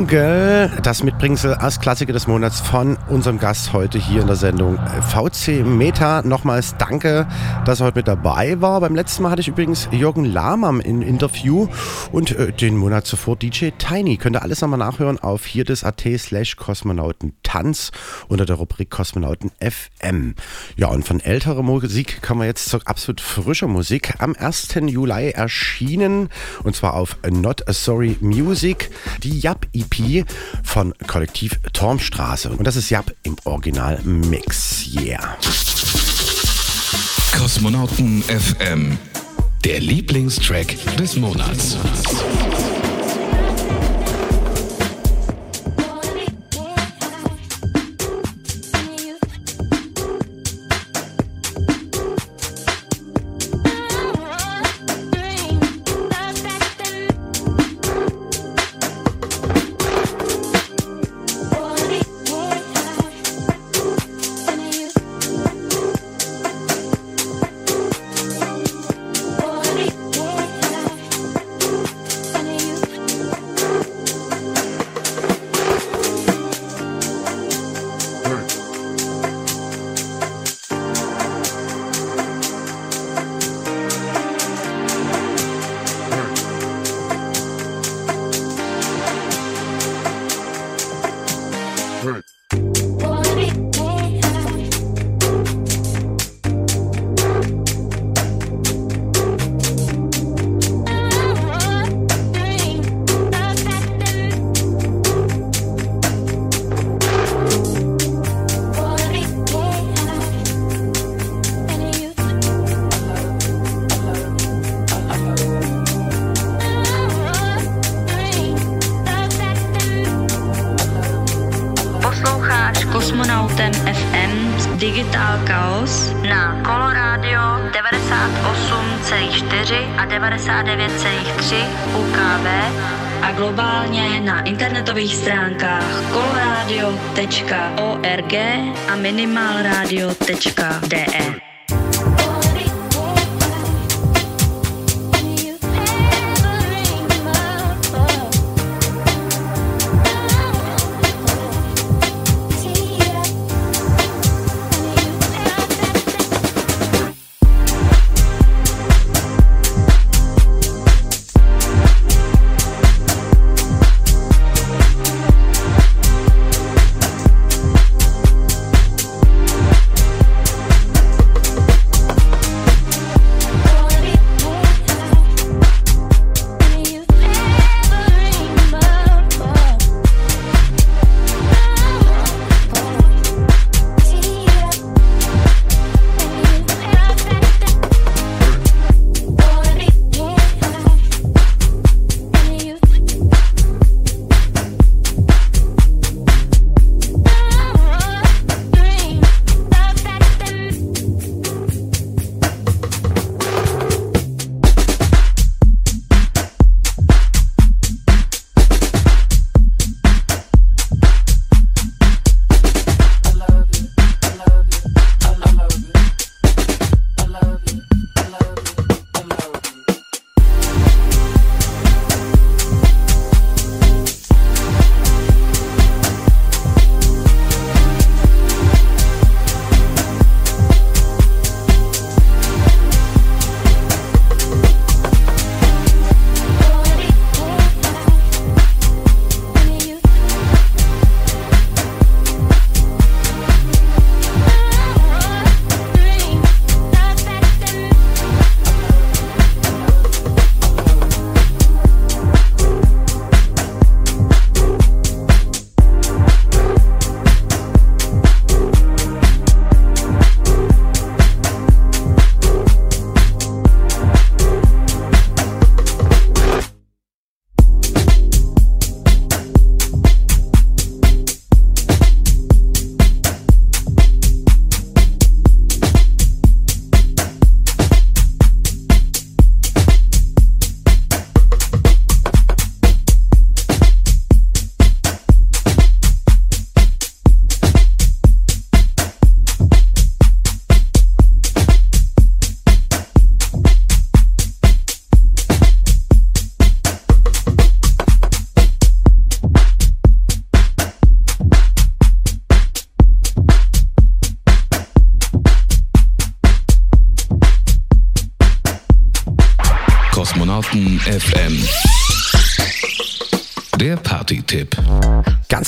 Bonke, das Mitbringsel als Klassiker des Monats von unserem Gast heute hier in der Sendung VC Meta. Nochmals danke, dass er heute mit dabei war. Beim letzten Mal hatte ich übrigens Jürgen Lahmann im Interview und äh, den Monat zuvor DJ Tiny. Könnt ihr alles nochmal nachhören auf hier.at slash Kosmonautentanz unter der Rubrik Kosmonauten FM. Ja, und von älterer Musik kommen wir jetzt zur absolut frischer Musik. Am 1. Juli erschienen und zwar auf Not a Sorry Music die Jap EP von Kollektiv Tormstraße. Und das ist Jap im Original Mix. Yeah. Kosmonauten FM. Der Lieblingstrack des Monats.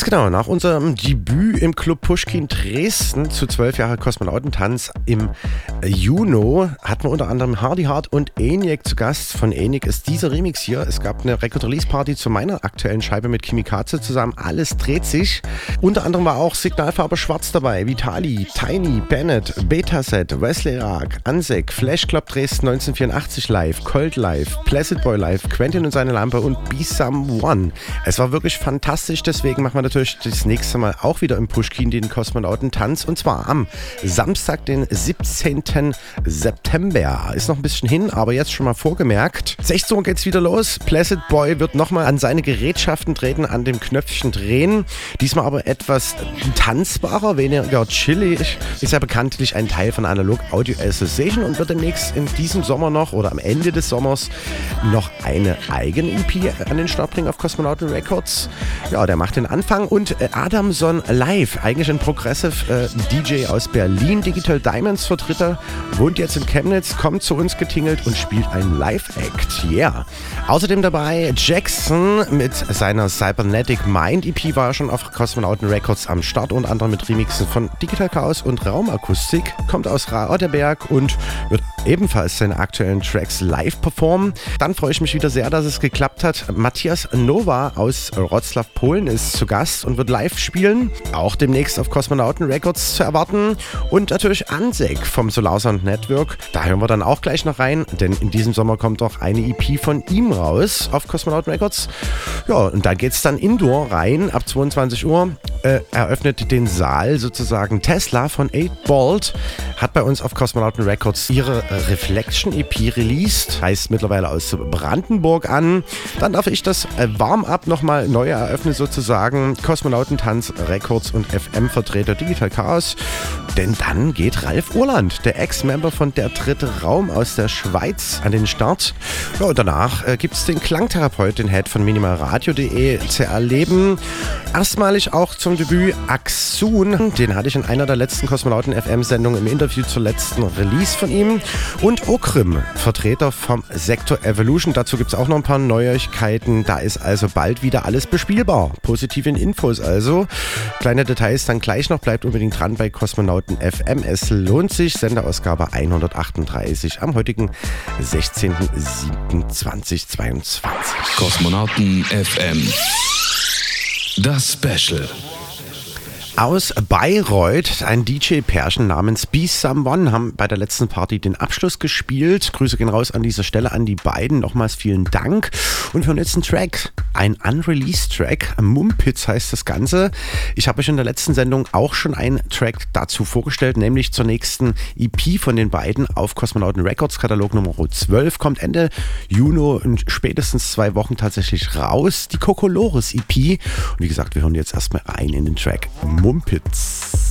Genau, nach unserem Debüt im Club Pushkin Dresden zu 12 Jahre Kosmonautentanz im Juni hatten wir unter anderem Hardy Hard und ENIAC zu Gast. Von ENIAC ist dieser Remix hier. Es gab eine Record-Release-Party zu meiner aktuellen Scheibe mit Kimikaze zusammen. Alles dreht sich. Unter anderem war auch Signalfarbe Schwarz dabei, Vitali, Tiny, Bennett, Betaset, Wesley Raag, Ansek, Flash Club Dresden 1984 live, Cold Live, Placid Boy Live, Quentin und seine Lampe und Be Someone. Es war wirklich fantastisch, deswegen machen wir natürlich das nächste Mal auch wieder im Pushkin den Kosmonautentanz und zwar am Samstag, den 17. September. Ist noch ein bisschen hin, aber jetzt schon mal vorgemerkt. 16 Uhr geht's wieder los. Placid Boy wird nochmal an seine Gerätschaften treten, an dem Knöpfchen drehen. Diesmal aber etwas tanzbarer, weniger chillig. Ist ja bekanntlich ein Teil von Analog Audio Association und wird demnächst in diesem Sommer noch oder am Ende des Sommers noch eine eigene EP an den Start bringen auf Cosmonauten Records. Ja, der macht den Anfang und äh, Adamson Live, eigentlich ein Progressive äh, DJ aus Berlin, Digital Diamonds Vertreter, wohnt jetzt in Chemnitz, kommt zu uns getingelt und spielt ein Live-Act. Yeah. Außerdem dabei Jackson mit seiner Cybernetic Mind EP war schon auf Kosmonauten Records am Start, unter anderem mit Remixen von Digital Chaos und Raumakustik, kommt aus Radeberg und wird ebenfalls seine aktuellen Tracks live performen. Dann freue ich mich wieder sehr, dass es geklappt hat. Matthias Nova aus Wroclaw, Polen ist zu zu Gast und wird live spielen. Auch demnächst auf Kosmonauten Records zu erwarten. Und natürlich Ansek vom Solar Sound Network. Da hören wir dann auch gleich noch rein, denn in diesem Sommer kommt auch eine EP von ihm raus auf Kosmonauten Records. Ja, und da geht es dann indoor rein ab 22 Uhr. Äh, eröffnet den Saal sozusagen Tesla von 8 Bolt. Hat bei uns auf Kosmonauten Records ihre Reflection EP released. Heißt mittlerweile aus Brandenburg an. Dann darf ich das Warm-up nochmal neu eröffnen sozusagen. Kosmonautentanz Records und FM-Vertreter Digital Chaos. Denn dann geht Ralf Urland, der Ex-Member von Der Dritte Raum aus der Schweiz, an den Start. Ja, und danach äh, gibt es den Klangtherapeut, den Head von minimalradio.de zu erleben. Erstmalig auch zum Debüt Axun. Den hatte ich in einer der letzten Kosmonauten FM-Sendungen im Interview zur letzten Release von ihm. Und Okrim, Vertreter vom Sektor Evolution. Dazu gibt es auch noch ein paar Neuigkeiten. Da ist also bald wieder alles bespielbar. Positive Infos also. Kleine Details dann gleich noch. Bleibt unbedingt dran bei Kosmonauten FM. Es lohnt sich. Senderausgabe 138 am heutigen 16.07.2022. Kosmonauten FM. Das Special. Aus Bayreuth, ein DJ-Pärchen namens Be Someone haben bei der letzten Party den Abschluss gespielt. Grüße gehen raus an dieser Stelle an die beiden. Nochmals vielen Dank. Und wir hören jetzt einen Track, ein unreleased Track. Mumpitz heißt das Ganze. Ich habe euch in der letzten Sendung auch schon einen Track dazu vorgestellt, nämlich zur nächsten EP von den beiden auf Kosmonauten Records. Katalog Nummer 12 kommt Ende Juni in spätestens zwei Wochen tatsächlich raus. Die Kokolores EP. Und wie gesagt, wir hören jetzt erstmal rein in den Track Mumpitz. Thank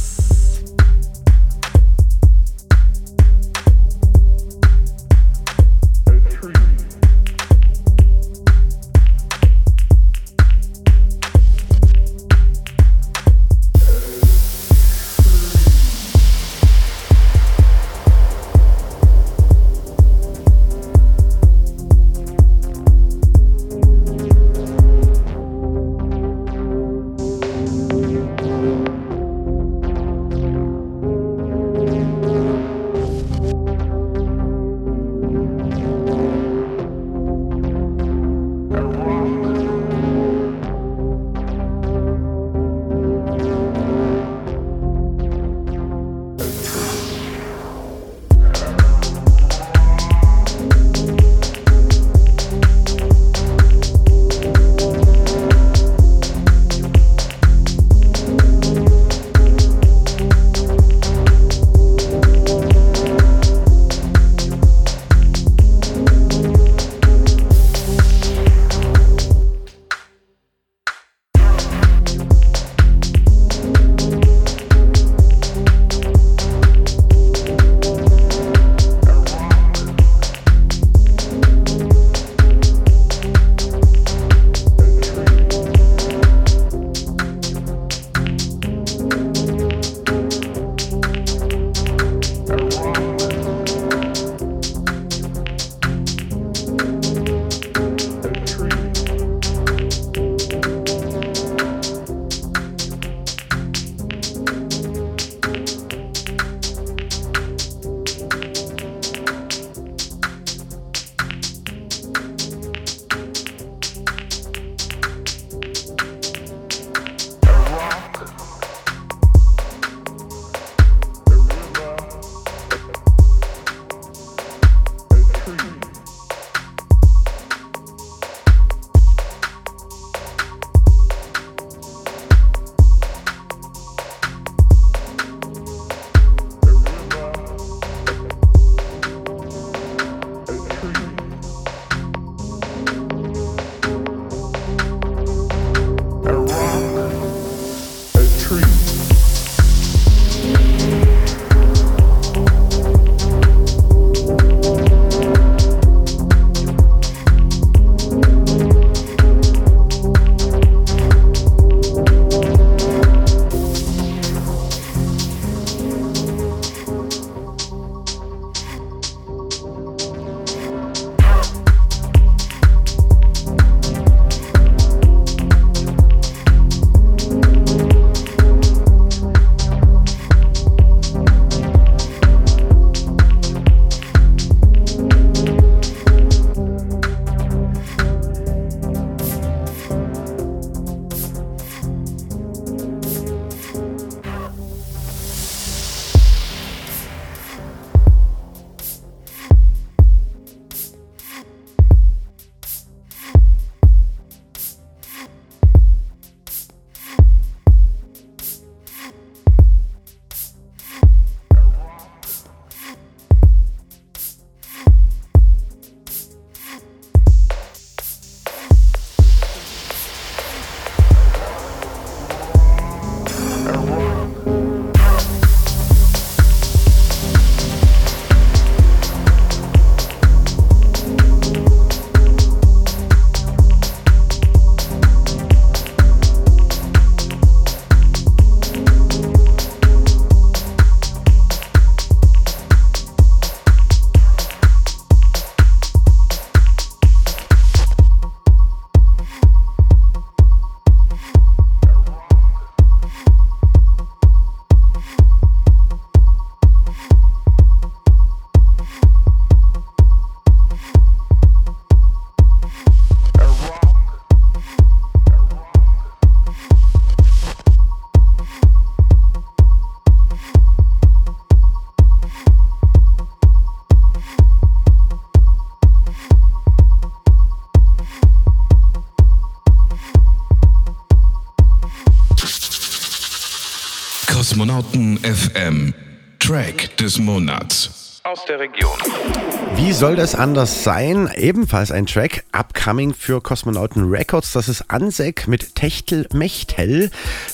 FM. Track des Monats. Aus der Region. Wie soll das anders sein? Ebenfalls ein Track, upcoming für Kosmonauten Records. Das ist Ansek mit Techtel Mechtel.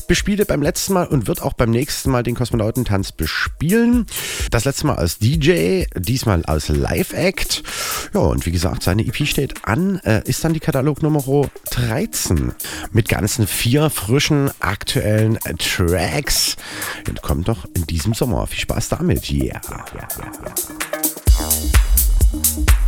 Bespielte beim letzten Mal und wird auch beim nächsten Mal den Kosmonautentanz bespielen. Das letzte Mal als DJ, diesmal als Live-Act. Ja, und wie gesagt, seine EP steht an, äh, ist dann die Katalog Nummer 13 mit ganzen vier frischen aktuellen Tracks. Und kommt doch in diesem Sommer. Viel Spaß damit. Yeah. Thank Thank you.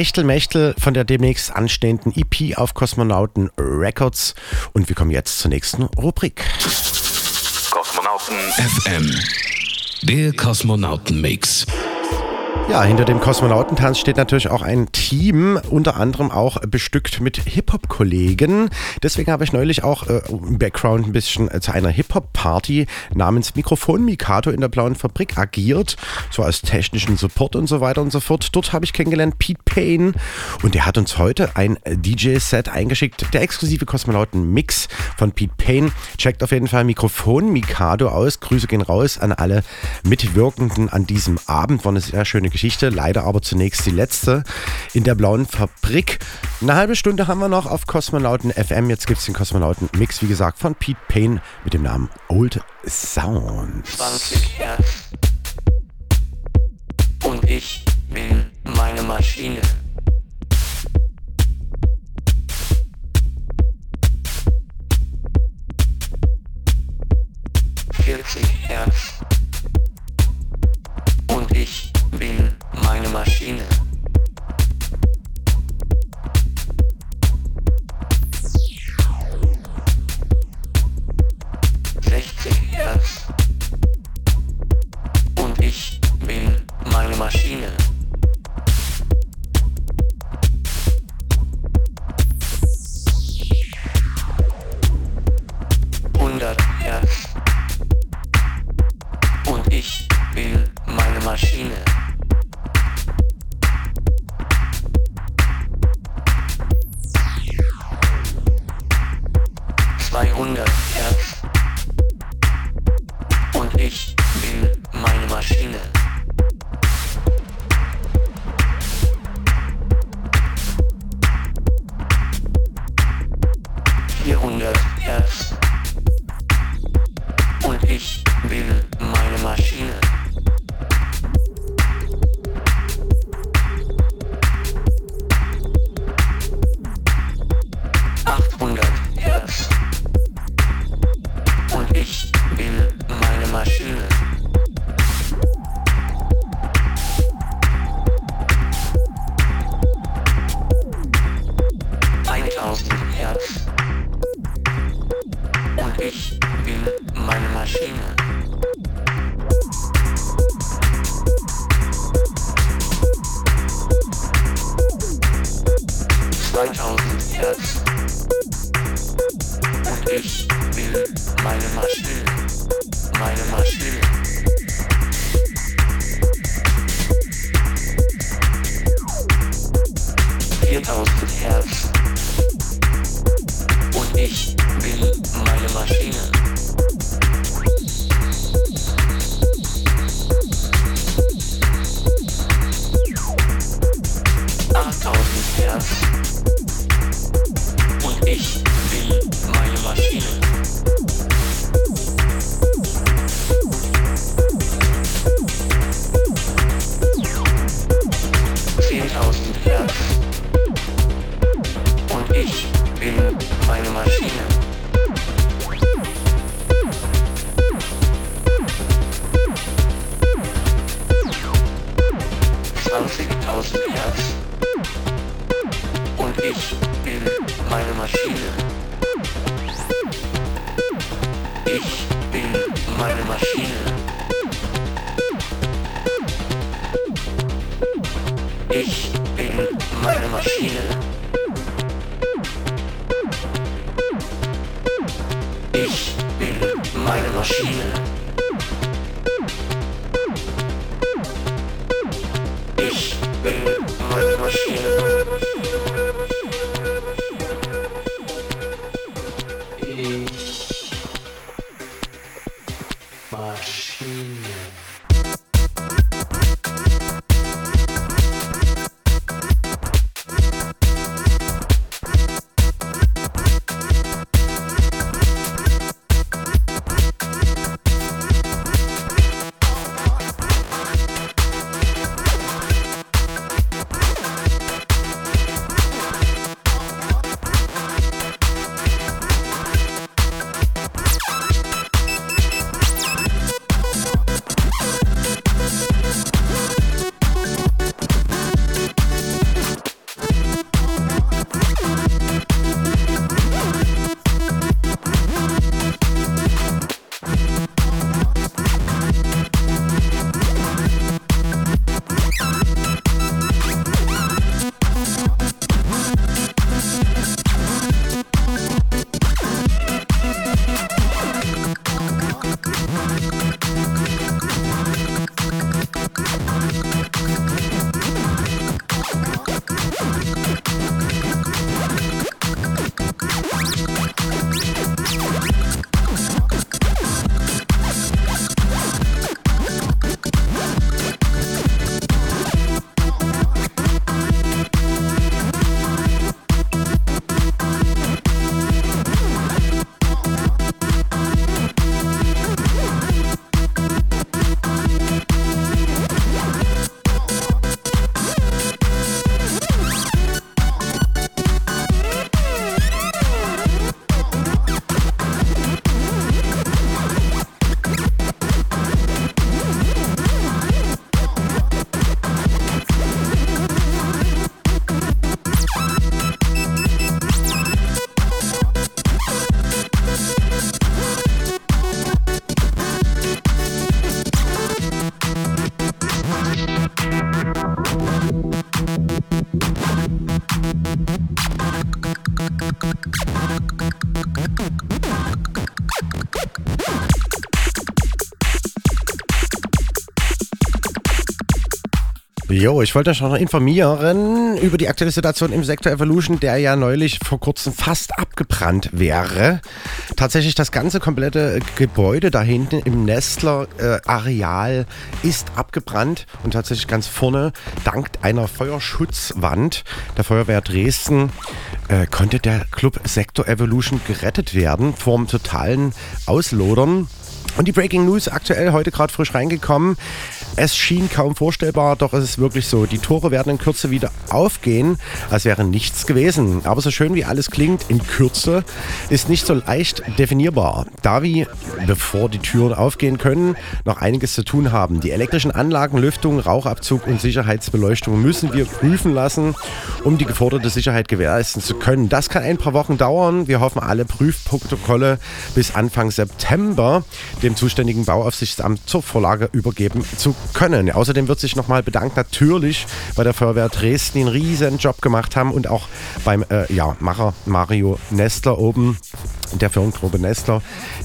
Techtelmechtel von der demnächst anstehenden EP auf Kosmonauten Records. Und wir kommen jetzt zur nächsten Rubrik. Kosmonauten FM. Der Kosmonauten-Mix. Ja, hinter dem Kosmonautentanz steht natürlich auch ein Team, unter anderem auch bestückt mit Hip-Hop-Kollegen. Deswegen habe ich neulich auch äh, im Background ein bisschen äh, zu einer Hip-Hop-Party namens Mikrofon Mikado in der Blauen Fabrik agiert, so als technischen Support und so weiter und so fort. Dort habe ich kennengelernt Pete Payne und der hat uns heute ein DJ-Set eingeschickt, der exklusive Kosmonauten-Mix von Pete Payne. Checkt auf jeden Fall Mikrofon Mikado aus. Grüße gehen raus an alle Mitwirkenden an diesem Abend. War eine sehr schöne Geschichte. Leider aber zunächst die letzte in der blauen Fabrik. Eine halbe Stunde haben wir noch auf Kosmonauten FM. Jetzt gibt es den Kosmonauten-Mix, wie gesagt, von Pete Payne mit dem Namen Old Sound. 20 Hertz. Und ich bin meine Maschine. Vierzig Hertz. Und ich bin meine Maschine. Hertz. Und ich bin meine Maschine. Hundert Hertz. Und ich bin meine Maschine. Zweihundert meine meine Jo, ich wollte euch noch informieren über die aktuelle Situation im Sektor Evolution, der ja neulich vor kurzem fast abgebrannt wäre. Tatsächlich das ganze komplette Gebäude da hinten im Nestler-Areal ist abgebrannt und tatsächlich ganz vorne, dank einer Feuerschutzwand der Feuerwehr Dresden, äh, konnte der Club Sektor Evolution gerettet werden vom totalen Auslodern. Und die Breaking News aktuell heute gerade frisch reingekommen. Es schien kaum vorstellbar, doch es ist wirklich so. Die Tore werden in Kürze wieder aufgehen, als wäre nichts gewesen. Aber so schön wie alles klingt, in Kürze ist nicht so leicht definierbar. Da wir, bevor die Türen aufgehen können, noch einiges zu tun haben. Die elektrischen Anlagen, Lüftung, Rauchabzug und Sicherheitsbeleuchtung müssen wir prüfen lassen, um die geforderte Sicherheit gewährleisten zu können. Das kann ein paar Wochen dauern. Wir hoffen, alle Prüfprotokolle bis Anfang September dem zuständigen Bauaufsichtsamt zur Vorlage übergeben zu können. Außerdem wird sich nochmal bedankt natürlich bei der Feuerwehr Dresden, die einen riesen Job gemacht haben und auch beim äh, ja, Macher Mario Nestler oben, der Firmengruppe Nestler,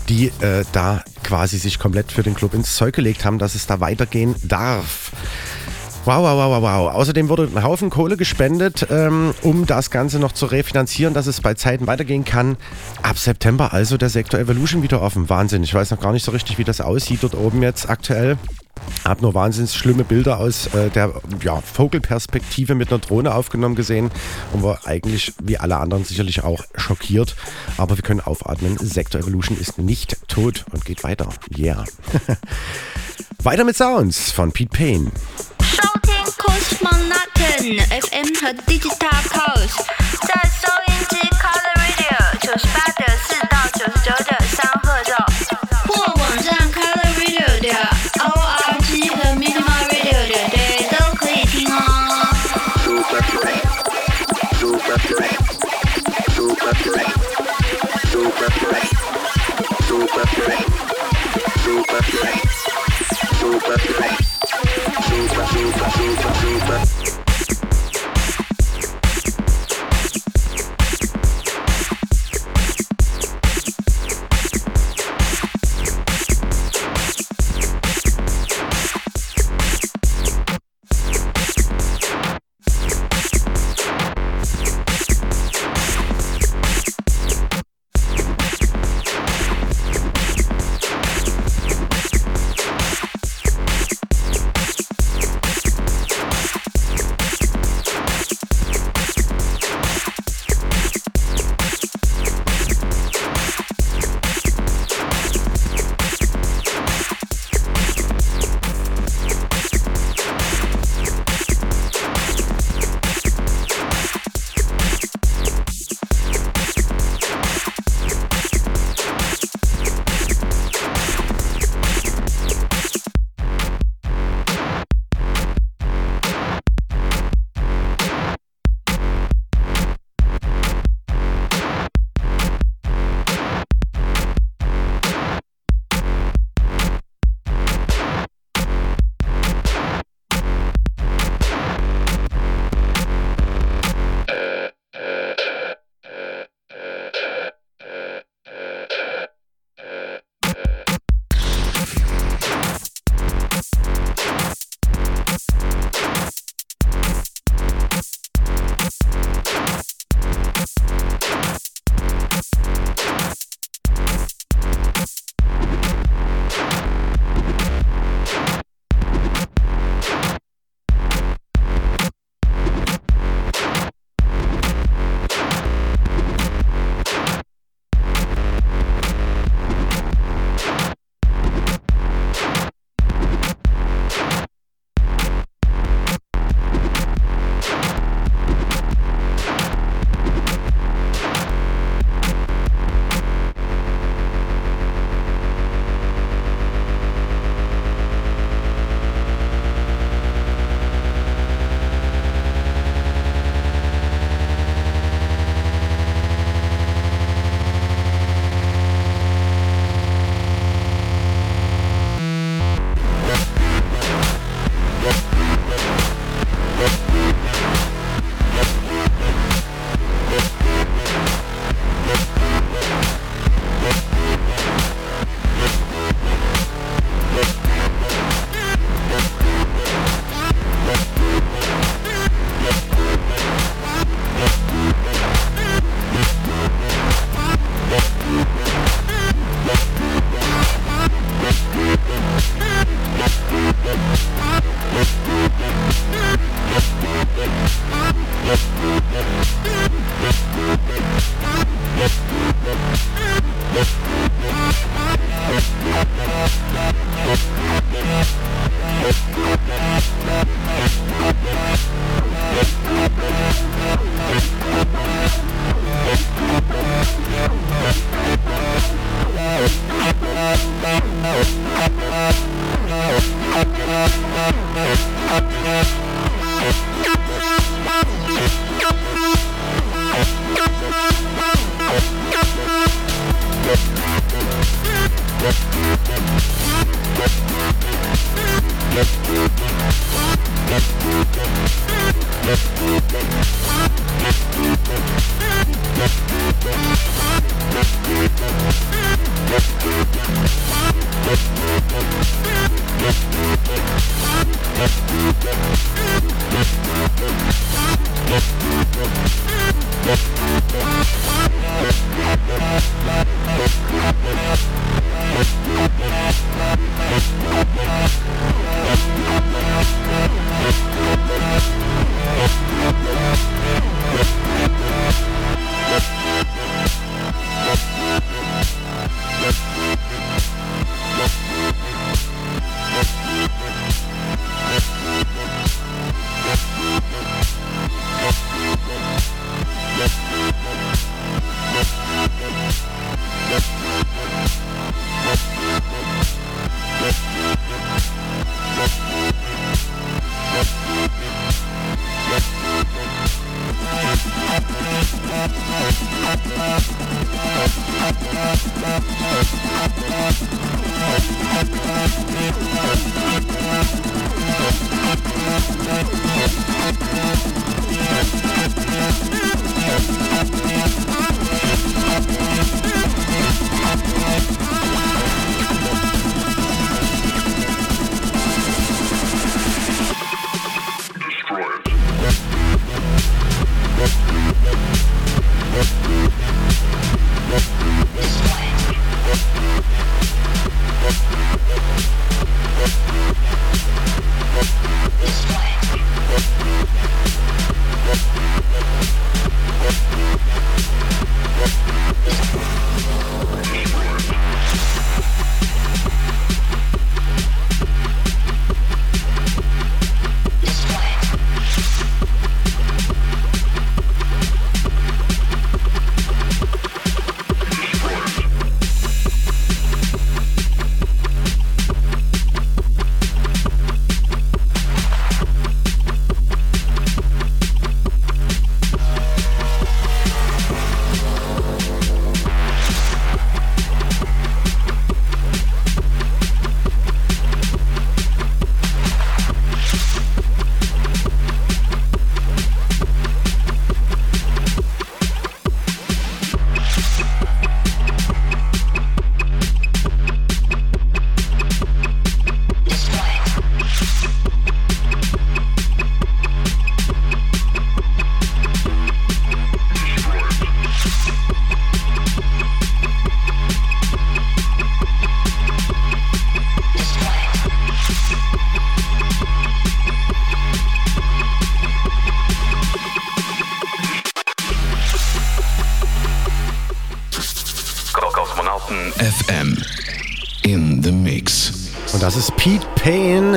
die äh, da quasi sich komplett für den Club ins Zeug gelegt haben, dass es da weitergehen darf. Wow, wow, wow, wow, wow. Außerdem wurde ein Haufen Kohle gespendet, ähm, um das Ganze noch zu refinanzieren, dass es bei Zeiten weitergehen kann. Ab September also der Sektor Evolution wieder offen. Wahnsinn. Ich weiß noch gar nicht so richtig, wie das aussieht dort oben jetzt aktuell Hab nur wahnsinnig schlimme Bilder aus äh, der ja, Vogelperspektive mit einer Drohne aufgenommen gesehen und war eigentlich wie alle anderen sicherlich auch schockiert. Aber wir können aufatmen. Sektor Evolution ist nicht tot und geht weiter. Yeah. weiter mit Sounds von Pete Payne. 收听 Cosmonauten FM 和 Digital Coast，在收音机 Color Radio 九十八点四到九十九点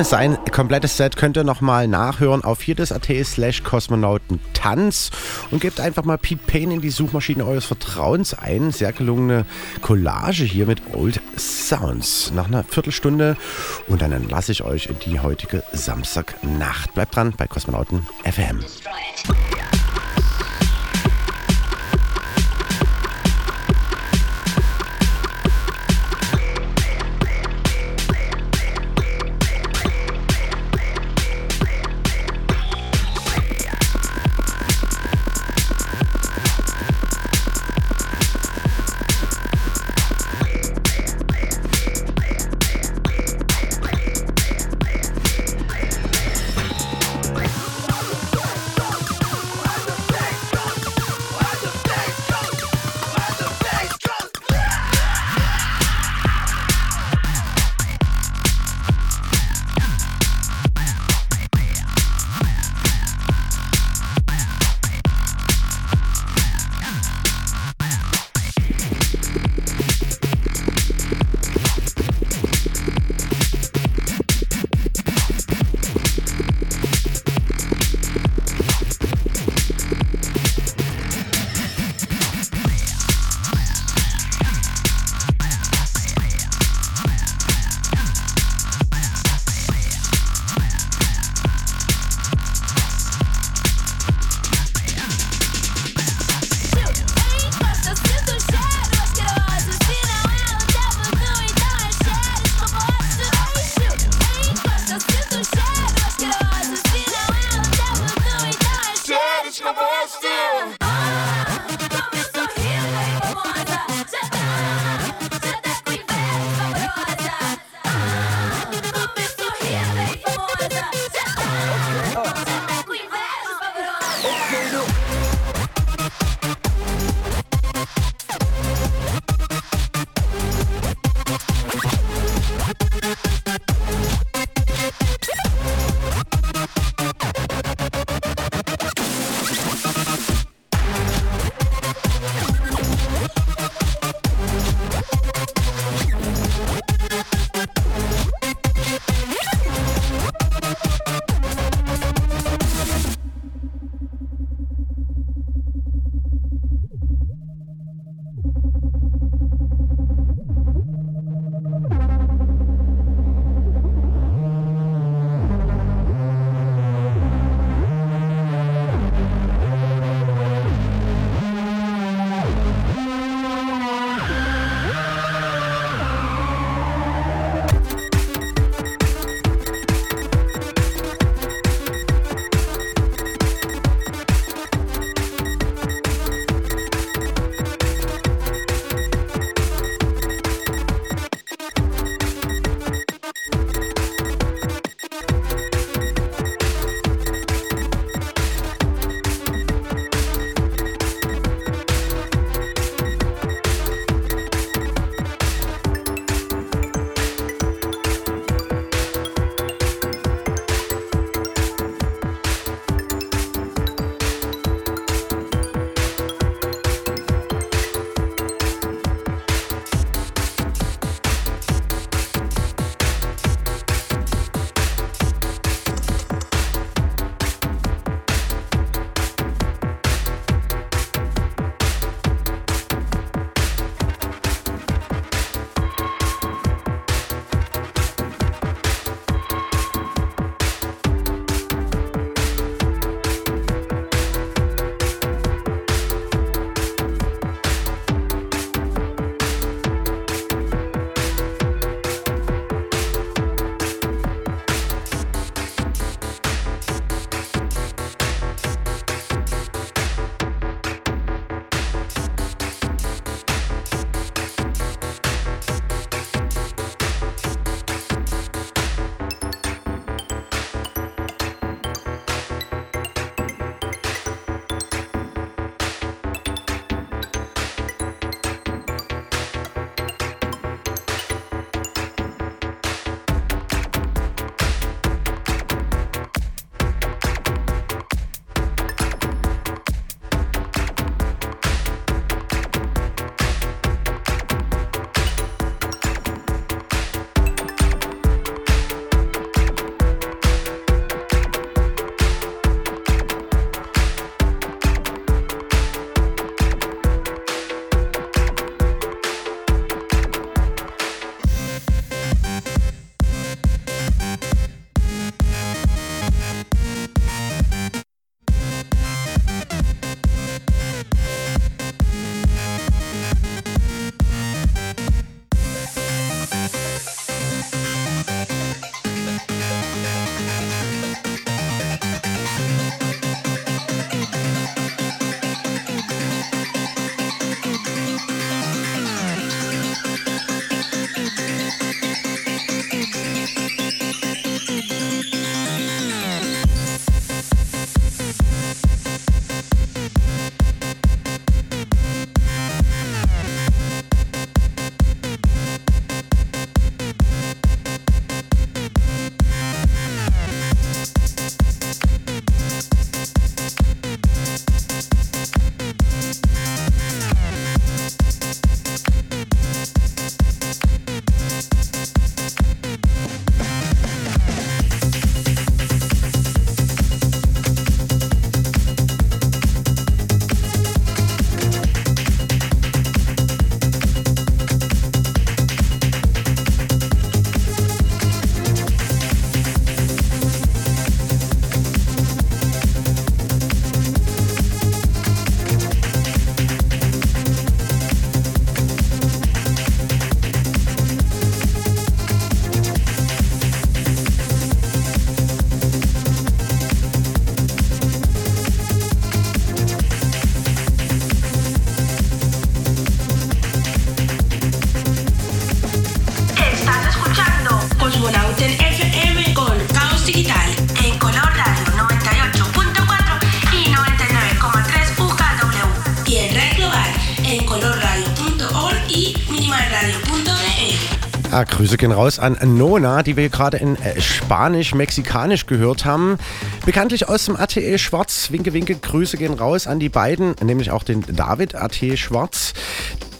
Sein komplettes Set könnt ihr nochmal nachhören auf viertes.at slash Kosmonautentanz und gebt einfach mal Pete Payne in die Suchmaschine eures Vertrauens ein. Sehr gelungene Collage hier mit Old Sounds. Nach einer Viertelstunde und dann lasse ich euch in die heutige Samstagnacht. Bleibt dran bei Kosmonauten FM. Ah, Grüße gehen raus an Nona, die wir gerade in äh, Spanisch-Mexikanisch gehört haben. Bekanntlich aus dem ATE Schwarz. Winke, winke, Grüße gehen raus an die beiden, nämlich auch den David ATE Schwarz.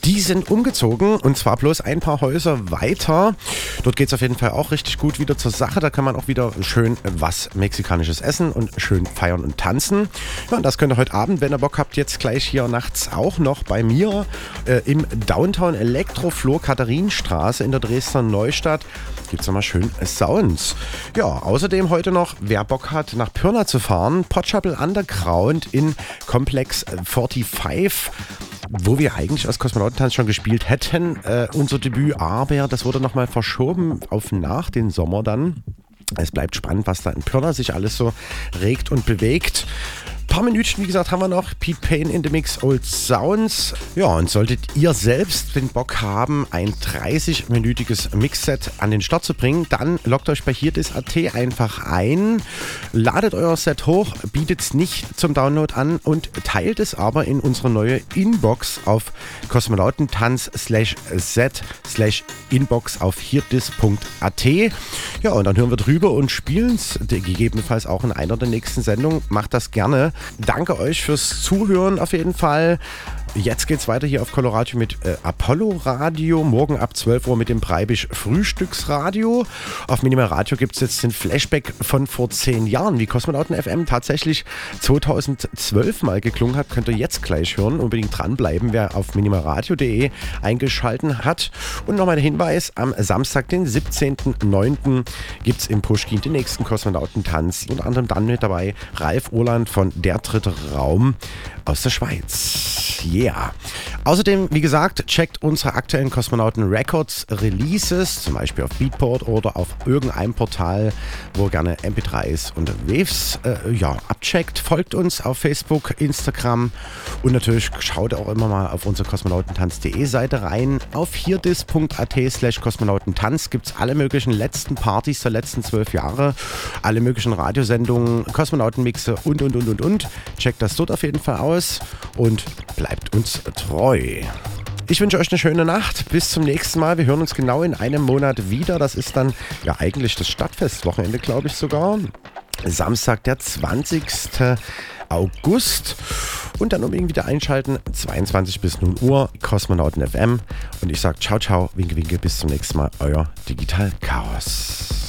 Die sind umgezogen und zwar bloß ein paar Häuser weiter. Dort geht es auf jeden Fall auch richtig gut wieder zur Sache. Da kann man auch wieder schön was Mexikanisches essen und schön feiern und tanzen. Ja, und das könnt ihr heute Abend, wenn ihr Bock habt, jetzt gleich hier nachts auch noch bei mir äh, im Downtown Elektroflor Katharinenstraße in der Dresdner Neustadt. Gibt es nochmal schön Sounds. Ja, außerdem heute noch, wer Bock hat, nach Pirna zu fahren, Potschapel Underground in Komplex 45 wo wir eigentlich als Kosmonautentanz schon gespielt hätten, äh, unser Debüt, aber das wurde nochmal verschoben auf nach den Sommer dann. Es bleibt spannend, was da in Pirna sich alles so regt und bewegt paar Minütchen, wie gesagt, haben wir noch. Pete Payne in the Mix Old Sounds. Ja, und solltet ihr selbst den Bock haben, ein 30-minütiges Mixset an den Start zu bringen, dann loggt euch bei hierdis.at einfach ein, ladet euer Set hoch, bietet es nicht zum Download an und teilt es aber in unsere neue Inbox auf kosmonautentanz slash set slash inbox auf hierdis.at. Ja, und dann hören wir drüber und spielen es gegebenenfalls auch in einer der nächsten Sendungen. Macht das gerne. Danke euch fürs Zuhören auf jeden Fall. Jetzt geht's weiter hier auf Colorado mit äh, Apollo Radio. Morgen ab 12 Uhr mit dem Breibisch Frühstücksradio. Auf Minimal Radio gibt es jetzt den Flashback von vor zehn Jahren, wie Kosmonauten FM tatsächlich 2012 mal geklungen hat. Könnt ihr jetzt gleich hören. Unbedingt dranbleiben, wer auf minimalradio.de eingeschalten hat. Und nochmal der Hinweis: am Samstag, den 17.09. gibt es im Pushkin den nächsten Kosmonautentanz. Unter anderem dann mit dabei Ralf Urland von Der Dritte Raum aus der Schweiz. Yeah. Außerdem, wie gesagt, checkt unsere aktuellen Kosmonauten Records Releases, zum Beispiel auf Beatport oder auf irgendeinem Portal, wo gerne MP3s und Waves äh, ja, abcheckt. Folgt uns auf Facebook, Instagram und natürlich schaut auch immer mal auf unsere kosmonautentanz.de Seite rein. Auf hierdis.at slash kosmonautentanz gibt es alle möglichen letzten Partys der letzten zwölf Jahre, alle möglichen Radiosendungen, Kosmonautenmixe und und und und und. Checkt das dort auf jeden Fall aus und bleibt uns treu. Ich wünsche euch eine schöne Nacht. Bis zum nächsten Mal. Wir hören uns genau in einem Monat wieder. Das ist dann ja eigentlich das Stadtfestwochenende, glaube ich sogar. Samstag, der 20. August. Und dann unbedingt wieder einschalten. 22 bis 0 Uhr, Kosmonauten FM. Und ich sage ciao, ciao, winke, winke. Bis zum nächsten Mal. Euer Digital Chaos.